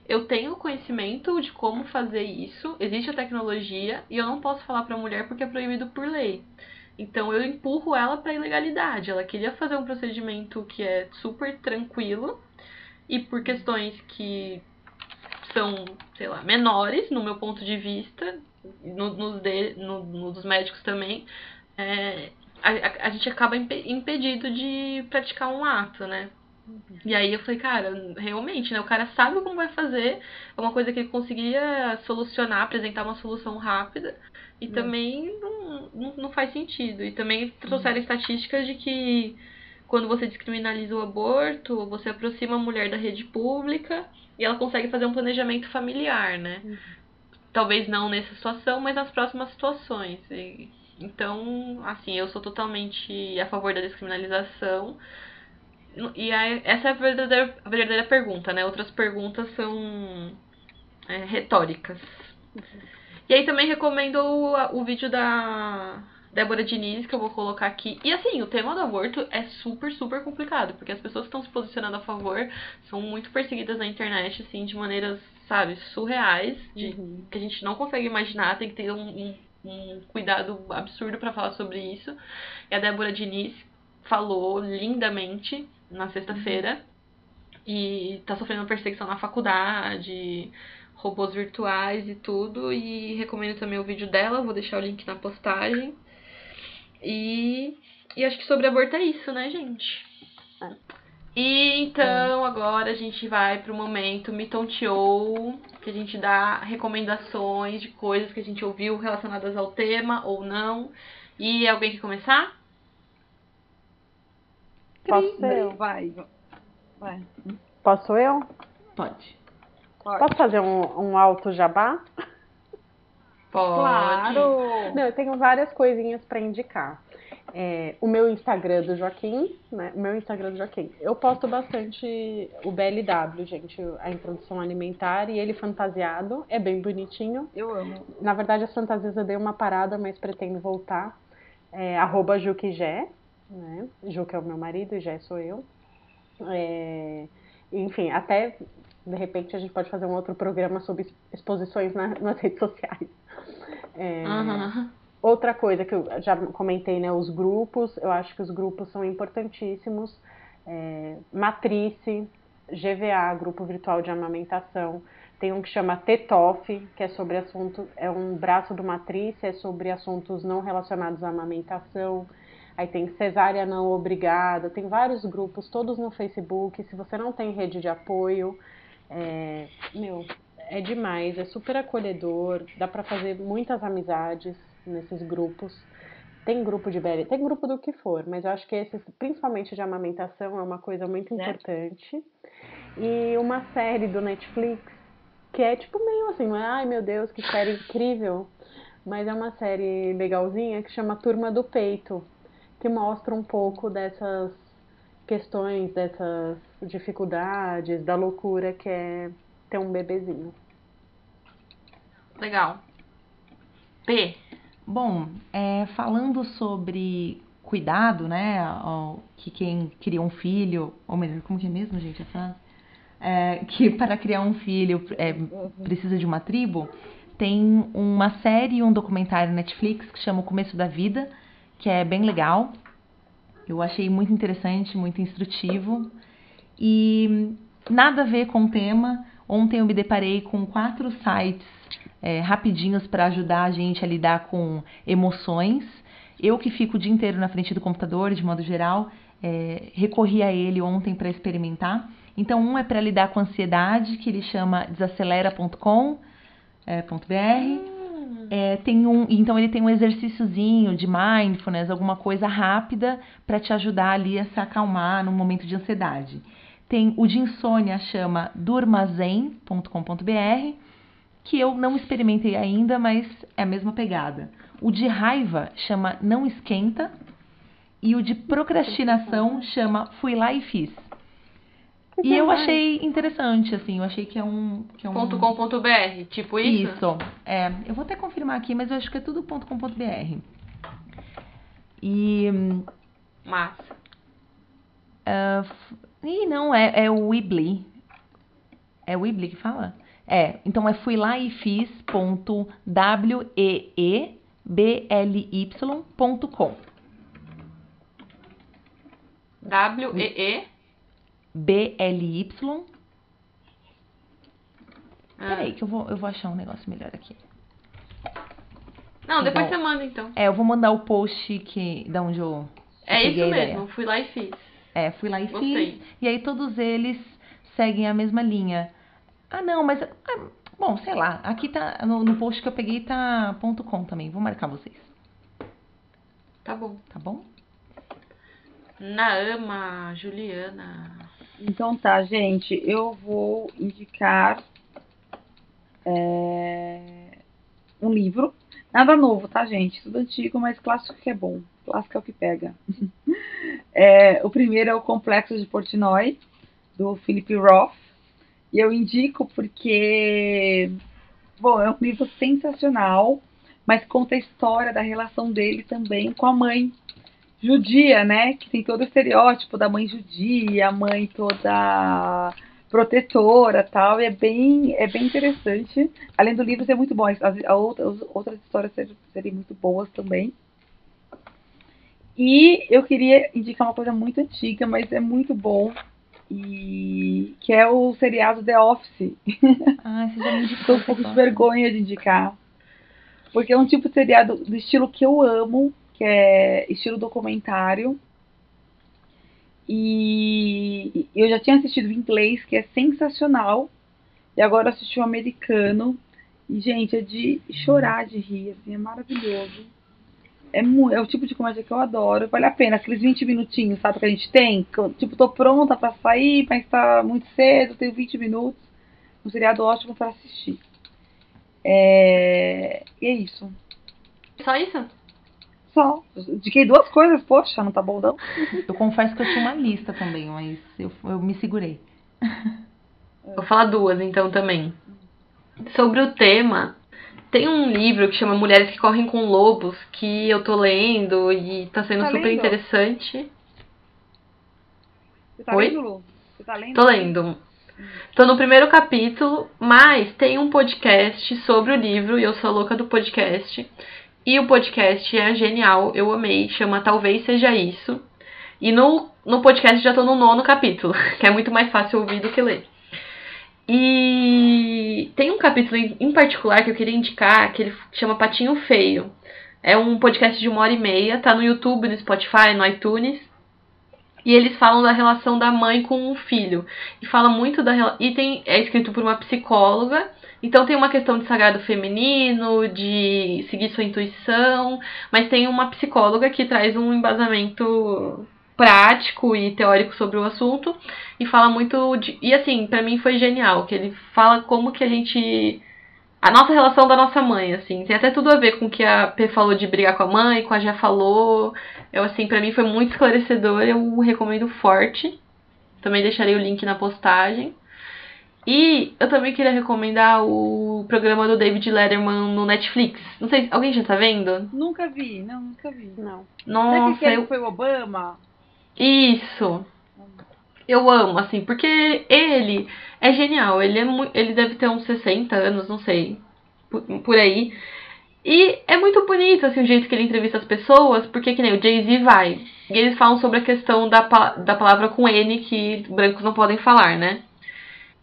eu tenho conhecimento de como fazer isso, existe a tecnologia e eu não posso falar pra mulher porque é proibido por lei. Então eu empurro ela pra ilegalidade. Ela queria fazer um procedimento que é super tranquilo e por questões que são, sei lá, menores, no meu ponto de vista, no, nos de, no, no dos médicos também, é, a, a, gente acaba impedido de praticar um ato, né? E aí eu falei, cara, realmente, né? O cara sabe como vai fazer, é uma coisa que ele conseguiria solucionar, apresentar uma solução rápida, e também não, não, não, faz sentido. E também trouxeram estatísticas de que quando você descriminaliza o aborto, você aproxima a mulher da rede pública e ela consegue fazer um planejamento familiar, né? Uhum. Talvez não nessa situação, mas nas próximas situações. E, então, assim, eu sou totalmente a favor da descriminalização. E aí, essa é a verdadeira, a verdadeira pergunta, né? Outras perguntas são é, retóricas. E aí também recomendo o, o vídeo da Débora Diniz, que eu vou colocar aqui. E assim, o tema do aborto é super, super complicado, porque as pessoas que estão se posicionando a favor são muito perseguidas na internet, assim, de maneiras, sabe, surreais, de, uhum. que a gente não consegue imaginar, tem que ter um, um, um cuidado absurdo para falar sobre isso. E a Débora Diniz falou lindamente na sexta-feira. Uhum. E tá sofrendo perseguição na faculdade, robôs virtuais e tudo. E recomendo também o vídeo dela, vou deixar o link na postagem. E, e acho que sobre aborto é isso, né, gente? É. E então é. agora a gente vai pro momento Me Tonteou, que a gente dá recomendações de coisas que a gente ouviu relacionadas ao tema ou não. E alguém quer começar? Posso eu? Vai. vai. Posso eu? Pode. Pode. Posso fazer um, um alto jabá? Pode. Claro. Não, eu tenho várias coisinhas para indicar. É, o meu Instagram do Joaquim, né? O meu Instagram do Joaquim. Eu posto bastante o BLW, gente, a introdução alimentar e ele fantasiado. É bem bonitinho. Eu amo. Na verdade, as fantasias eu dei uma parada, mas pretendo voltar. É, arroba né? Ju que é o meu marido e Jé sou eu. É, enfim, até de repente a gente pode fazer um outro programa sobre exposições na, nas redes sociais. É, uhum. Outra coisa que eu já comentei, né, os grupos, eu acho que os grupos são importantíssimos. É, Matrice, GVA, Grupo Virtual de Amamentação. Tem um que chama TETOF, que é sobre assunto, é um braço do Matrice, é sobre assuntos não relacionados à amamentação. Aí tem cesárea não obrigada, tem vários grupos, todos no Facebook. Se você não tem rede de apoio, é, meu, é demais, é super acolhedor, dá para fazer muitas amizades nesses grupos. Tem grupo de BL, tem grupo do que for, mas eu acho que esse, principalmente de amamentação, é uma coisa muito importante. E uma série do Netflix, que é tipo meio assim, não é, ai meu Deus, que série incrível, mas é uma série legalzinha que chama Turma do Peito, que mostra um pouco dessas questões, dessas dificuldades, da loucura que é ter um bebezinho. Legal. P. Bom, é, falando sobre cuidado, né? Que quem cria um filho, ou melhor, como que é mesmo, gente, a frase? É, que para criar um filho é, precisa de uma tribo, tem uma série, um documentário Netflix que chama O Começo da Vida, que é bem legal. Eu achei muito interessante, muito instrutivo. E nada a ver com o tema. Ontem eu me deparei com quatro sites é, rapidinhos para ajudar a gente a lidar com emoções. Eu que fico o dia inteiro na frente do computador, de modo geral, é, recorri a ele ontem para experimentar. Então, um é para lidar com ansiedade, que ele chama desacelera.com.br. É, é, tem um, então ele tem um exercíciozinho de mindfulness, alguma coisa rápida para te ajudar ali a se acalmar num momento de ansiedade. Tem o de insônia, chama durmazen.com.br, que eu não experimentei ainda, mas é a mesma pegada. O de raiva chama Não Esquenta e o de procrastinação chama Fui Lá e Fiz. E eu achei interessante, assim, eu achei que é um. Que é um... .com.br, tipo isso? Isso. É, eu vou até confirmar aqui, mas eu acho que é tudo .com.br. E. Massa. Uh, ih, não, é, é o Weebly. É o Weebly que fala? É, então é fui lá e fiz ponto w e e b l y.com. W e e B-L-Y. Ah. Peraí, que eu vou, eu vou achar um negócio melhor aqui. Não, depois Bom. você manda então. É, eu vou mandar o post que, da onde eu. É isso mesmo, fui lá e fiz. É, fui lá e Gostei. fiz. E aí todos eles seguem a mesma linha. Ah, não, mas. ah, bom, sei lá. Aqui tá. No, no post que eu peguei tá ponto .com também. Vou marcar vocês. Tá bom. Tá bom? Naama, Juliana. Então tá, gente, eu vou indicar é, um livro. Nada novo, tá, gente? Tudo antigo, mas clássico que é bom. Clássico é o que pega. É, o primeiro é o Complexo de Portnoy, do Philip Roth. E eu indico porque, bom, é um livro sensacional, mas conta a história da relação dele também com a mãe judia, né? Que tem todo o estereótipo da mãe judia, a mãe toda protetora tal, e é bem, é bem interessante. Além do livro ser muito bom, as, as outras, outras histórias serem muito boas também. E eu queria indicar uma coisa muito antiga, mas é muito bom, e que é o seriado The Office. Ah, você já me indicou. Tô um de vergonha de indicar. Porque é um tipo de seriado do estilo que eu amo, que é estilo documentário. E eu já tinha assistido em inglês, que é sensacional. E agora assisti o americano. E, gente, é de chorar de rir, assim, é maravilhoso. É, é o tipo de comédia que eu adoro. Vale a pena, aqueles 20 minutinhos, sabe, que a gente tem? Que eu, tipo, tô pronta pra sair, mas tá muito cedo, tenho 20 minutos. Um seriado ótimo pra assistir. É... E é isso. Só isso? Só. Indiquei duas coisas, poxa, não tá bom não? Eu confesso que eu tinha uma lista também, mas eu, eu me segurei. Vou falar duas então também. Sobre o tema, tem um livro que chama Mulheres que Correm com Lobos, que eu tô lendo e tá sendo Tá super lendo? interessante. Você tá Oi? lendo, Lu? Você tá lendo? Tô lendo. Tô no primeiro capítulo, mas tem um podcast sobre o livro e eu sou louca do podcast. E o podcast é genial, eu amei, chama Talvez Seja Isso. E no, no podcast já tô no nono capítulo, que é muito mais fácil ouvir do que ler. E tem um capítulo em- particular que eu queria indicar, que ele chama Patinho Feio. É um podcast de uma hora e meia, tá no YouTube, no Spotify, no iTunes. E eles falam da relação da mãe com o filho. E fala muito da e tem é escrito por uma psicóloga. Então tem uma questão de sagrado feminino, de seguir sua intuição, mas tem uma psicóloga que traz um embasamento prático e teórico sobre o assunto e fala muito de, e assim, pra mim foi genial, que ele fala como que a gente a nossa relação da nossa mãe, assim, tem até tudo a ver com o que a P falou de brigar com a mãe, com a Já falou. Eu assim, pra mim foi muito esclarecedor, eu recomendo forte. Também deixarei o link na postagem. E eu também queria recomendar o programa do David Letterman no Netflix. Não sei, alguém já tá vendo? Nunca vi, não, nunca vi. Não. Será que Nossa, eu... foi o Obama? Isso. Eu amo, assim, porque ele é genial. Ele, é mu- ele deve ter uns 60 anos, não sei, por, por aí. E é muito bonito, assim, o jeito que ele entrevista as pessoas, porque que nem o Jay-Z vai. E eles falam sobre a questão da, pa- da palavra com N que brancos não podem falar, né?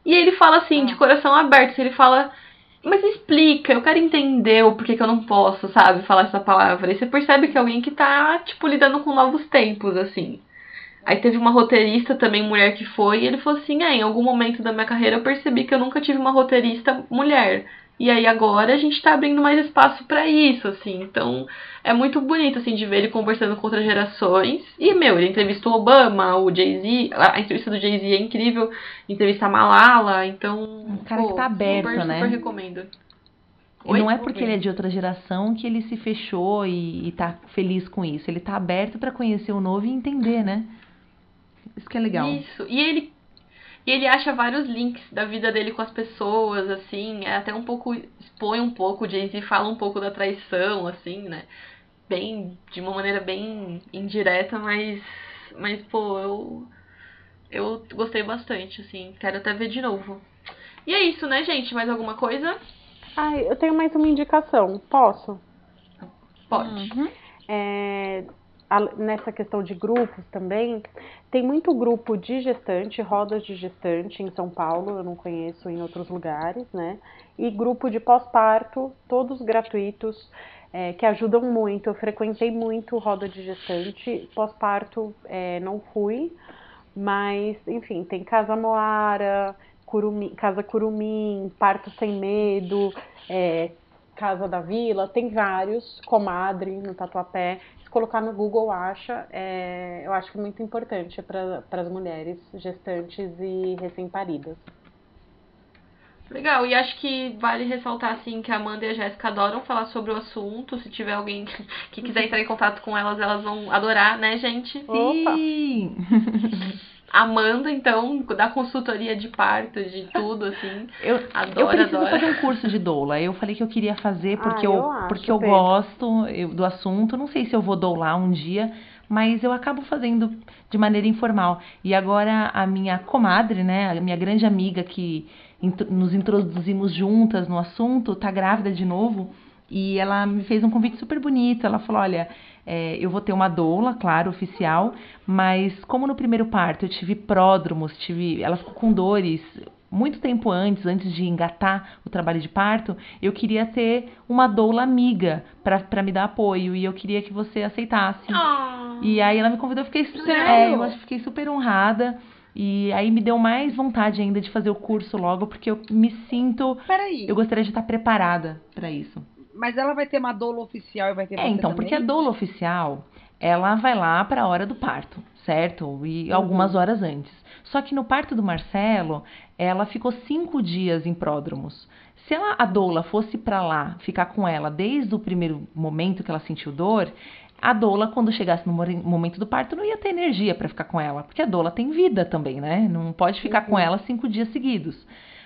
E ele fala assim, de coração aberto, ele fala, mas explica, eu quero entender o porquê que eu não posso, sabe, falar essa palavra. E você percebe que é alguém que tá, tipo, lidando com novos tempos, assim. Aí teve uma roteirista também, mulher que foi, e ele falou assim: é, em algum momento da minha carreira eu percebi que eu nunca tive uma roteirista mulher. E aí agora a gente tá abrindo mais espaço pra isso, assim. Então é muito bonito, assim, de ver ele conversando com outras gerações. E, meu, ele entrevistou o Obama, o Jay-Z. A entrevista do Jay-Z é incrível. Entrevista a Malala, então. Um cara que tá aberto, super, né? Super recomendo. E Oi? não é porque ele é de outra geração que ele se fechou e, e tá feliz com isso. Ele tá aberto pra conhecer o novo e entender, né? Isso que é legal. Isso. E ele e ele acha vários links da vida dele com as pessoas, assim, é até um pouco expõe um pouco, o Jay-Z fala um pouco da traição, assim, né? Bem, de uma maneira bem indireta, mas mas pô, eu eu gostei bastante, assim, quero até ver de novo. E é isso, né, gente? Mais alguma coisa? Ai, eu tenho mais uma indicação. Posso? Pode. Uhum. É, nessa questão de grupos também, tem muito grupo de gestante, rodas de gestante em São Paulo, eu não conheço em outros lugares, né? E grupo de pós-parto, todos gratuitos, é, que ajudam muito. Eu frequentei muito roda de gestante, pós-parto é, não fui, mas, enfim, tem Casa Moara, Curumim, Casa Curumim, Parto Sem Medo, é, Casa da Vila, tem vários, Comadre no Tatuapé. Colocar no Google acha, é, eu acho que é muito importante para as mulheres gestantes e recém-paridas. Legal, e acho que vale ressaltar assim que a Amanda e a Jéssica adoram falar sobre o assunto. Se tiver alguém que quiser entrar em contato com elas, elas vão adorar, né, gente? Sim! Amanda, então, da consultoria de parto, de tudo, assim. Eu, adoro, eu preciso adoro. fazer um curso de doula. Eu falei que eu queria fazer porque Ah, eu, eu acho, porque eu Pedro. gosto eu- do assunto. Não sei se eu vou doular um dia, mas eu acabo fazendo de maneira informal. E agora a minha comadre, né, a minha grande amiga que int- nos introduzimos juntas no assunto, tá grávida de novo. E ela me fez um convite super bonito. Ela falou: Olha, é, eu vou ter uma doula, claro, oficial, mas como no primeiro parto eu tive pródromos, tive, ela ficou com dores muito tempo antes, antes de engatar o trabalho de parto, eu queria ter uma doula amiga para me dar apoio e eu queria que você aceitasse. Ah, E aí ela me convidou, eu fiquei, super, é, eu fiquei super honrada. E aí me deu mais vontade ainda de fazer o curso logo, porque eu me sinto. Peraí, Eu gostaria de estar preparada para isso. Mas ela vai ter uma doula oficial e vai ter É, então, também? porque a doula oficial, ela vai lá para a hora do parto, certo? E Uhum. algumas horas antes. Só que no parto do Marcelo, ela ficou cinco dias em pródromos. Se ela, a doula fosse para lá, ficar com ela desde o primeiro momento que ela sentiu dor, a doula, quando chegasse no momento do parto, não ia ter energia para ficar com ela, porque a doula tem vida também, né? Não pode ficar com ela cinco dias seguidos.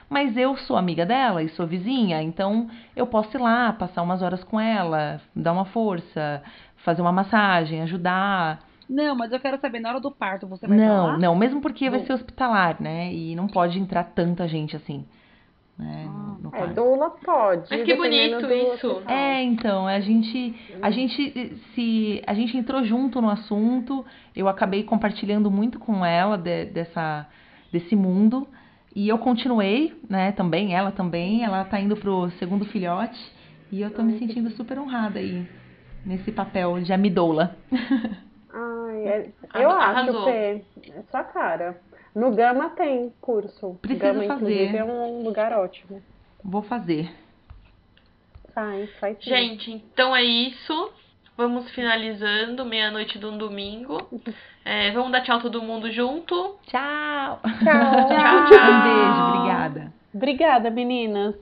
Mas eu sou amiga dela e sou vizinha, então eu posso ir lá, passar umas horas com ela, dar uma força, fazer uma massagem, ajudar. Não, mas eu quero saber, na hora do parto, você vai Não, falar? não, mesmo porque vai ser hospitalar, né? E não pode entrar tanta gente assim, né? Ah, no- no É, doula pode. Mas que bonito isso. hospital. É, então, a gente, a gente se, a gente entrou junto no assunto. Eu acabei compartilhando muito com ela de- dessa, desse mundo e eu continuei, né? Também, ela também. Ela tá indo pro segundo filhote e eu tô me sentindo super honrada aí nesse papel de amidoula. Ai, é- eu Arrasou. acho, Fê, é sua cara. No Gama tem curso. Preciso Gama, fazer. é um lugar ótimo. Vou fazer. Faz, faz sim. Gente, então é isso. Vamos finalizando, meia-noite de um domingo. É, vamos dar tchau todo mundo junto. Tchau. Tchau. Tchau, tchau. Um beijo, obrigada. Obrigada, meninas.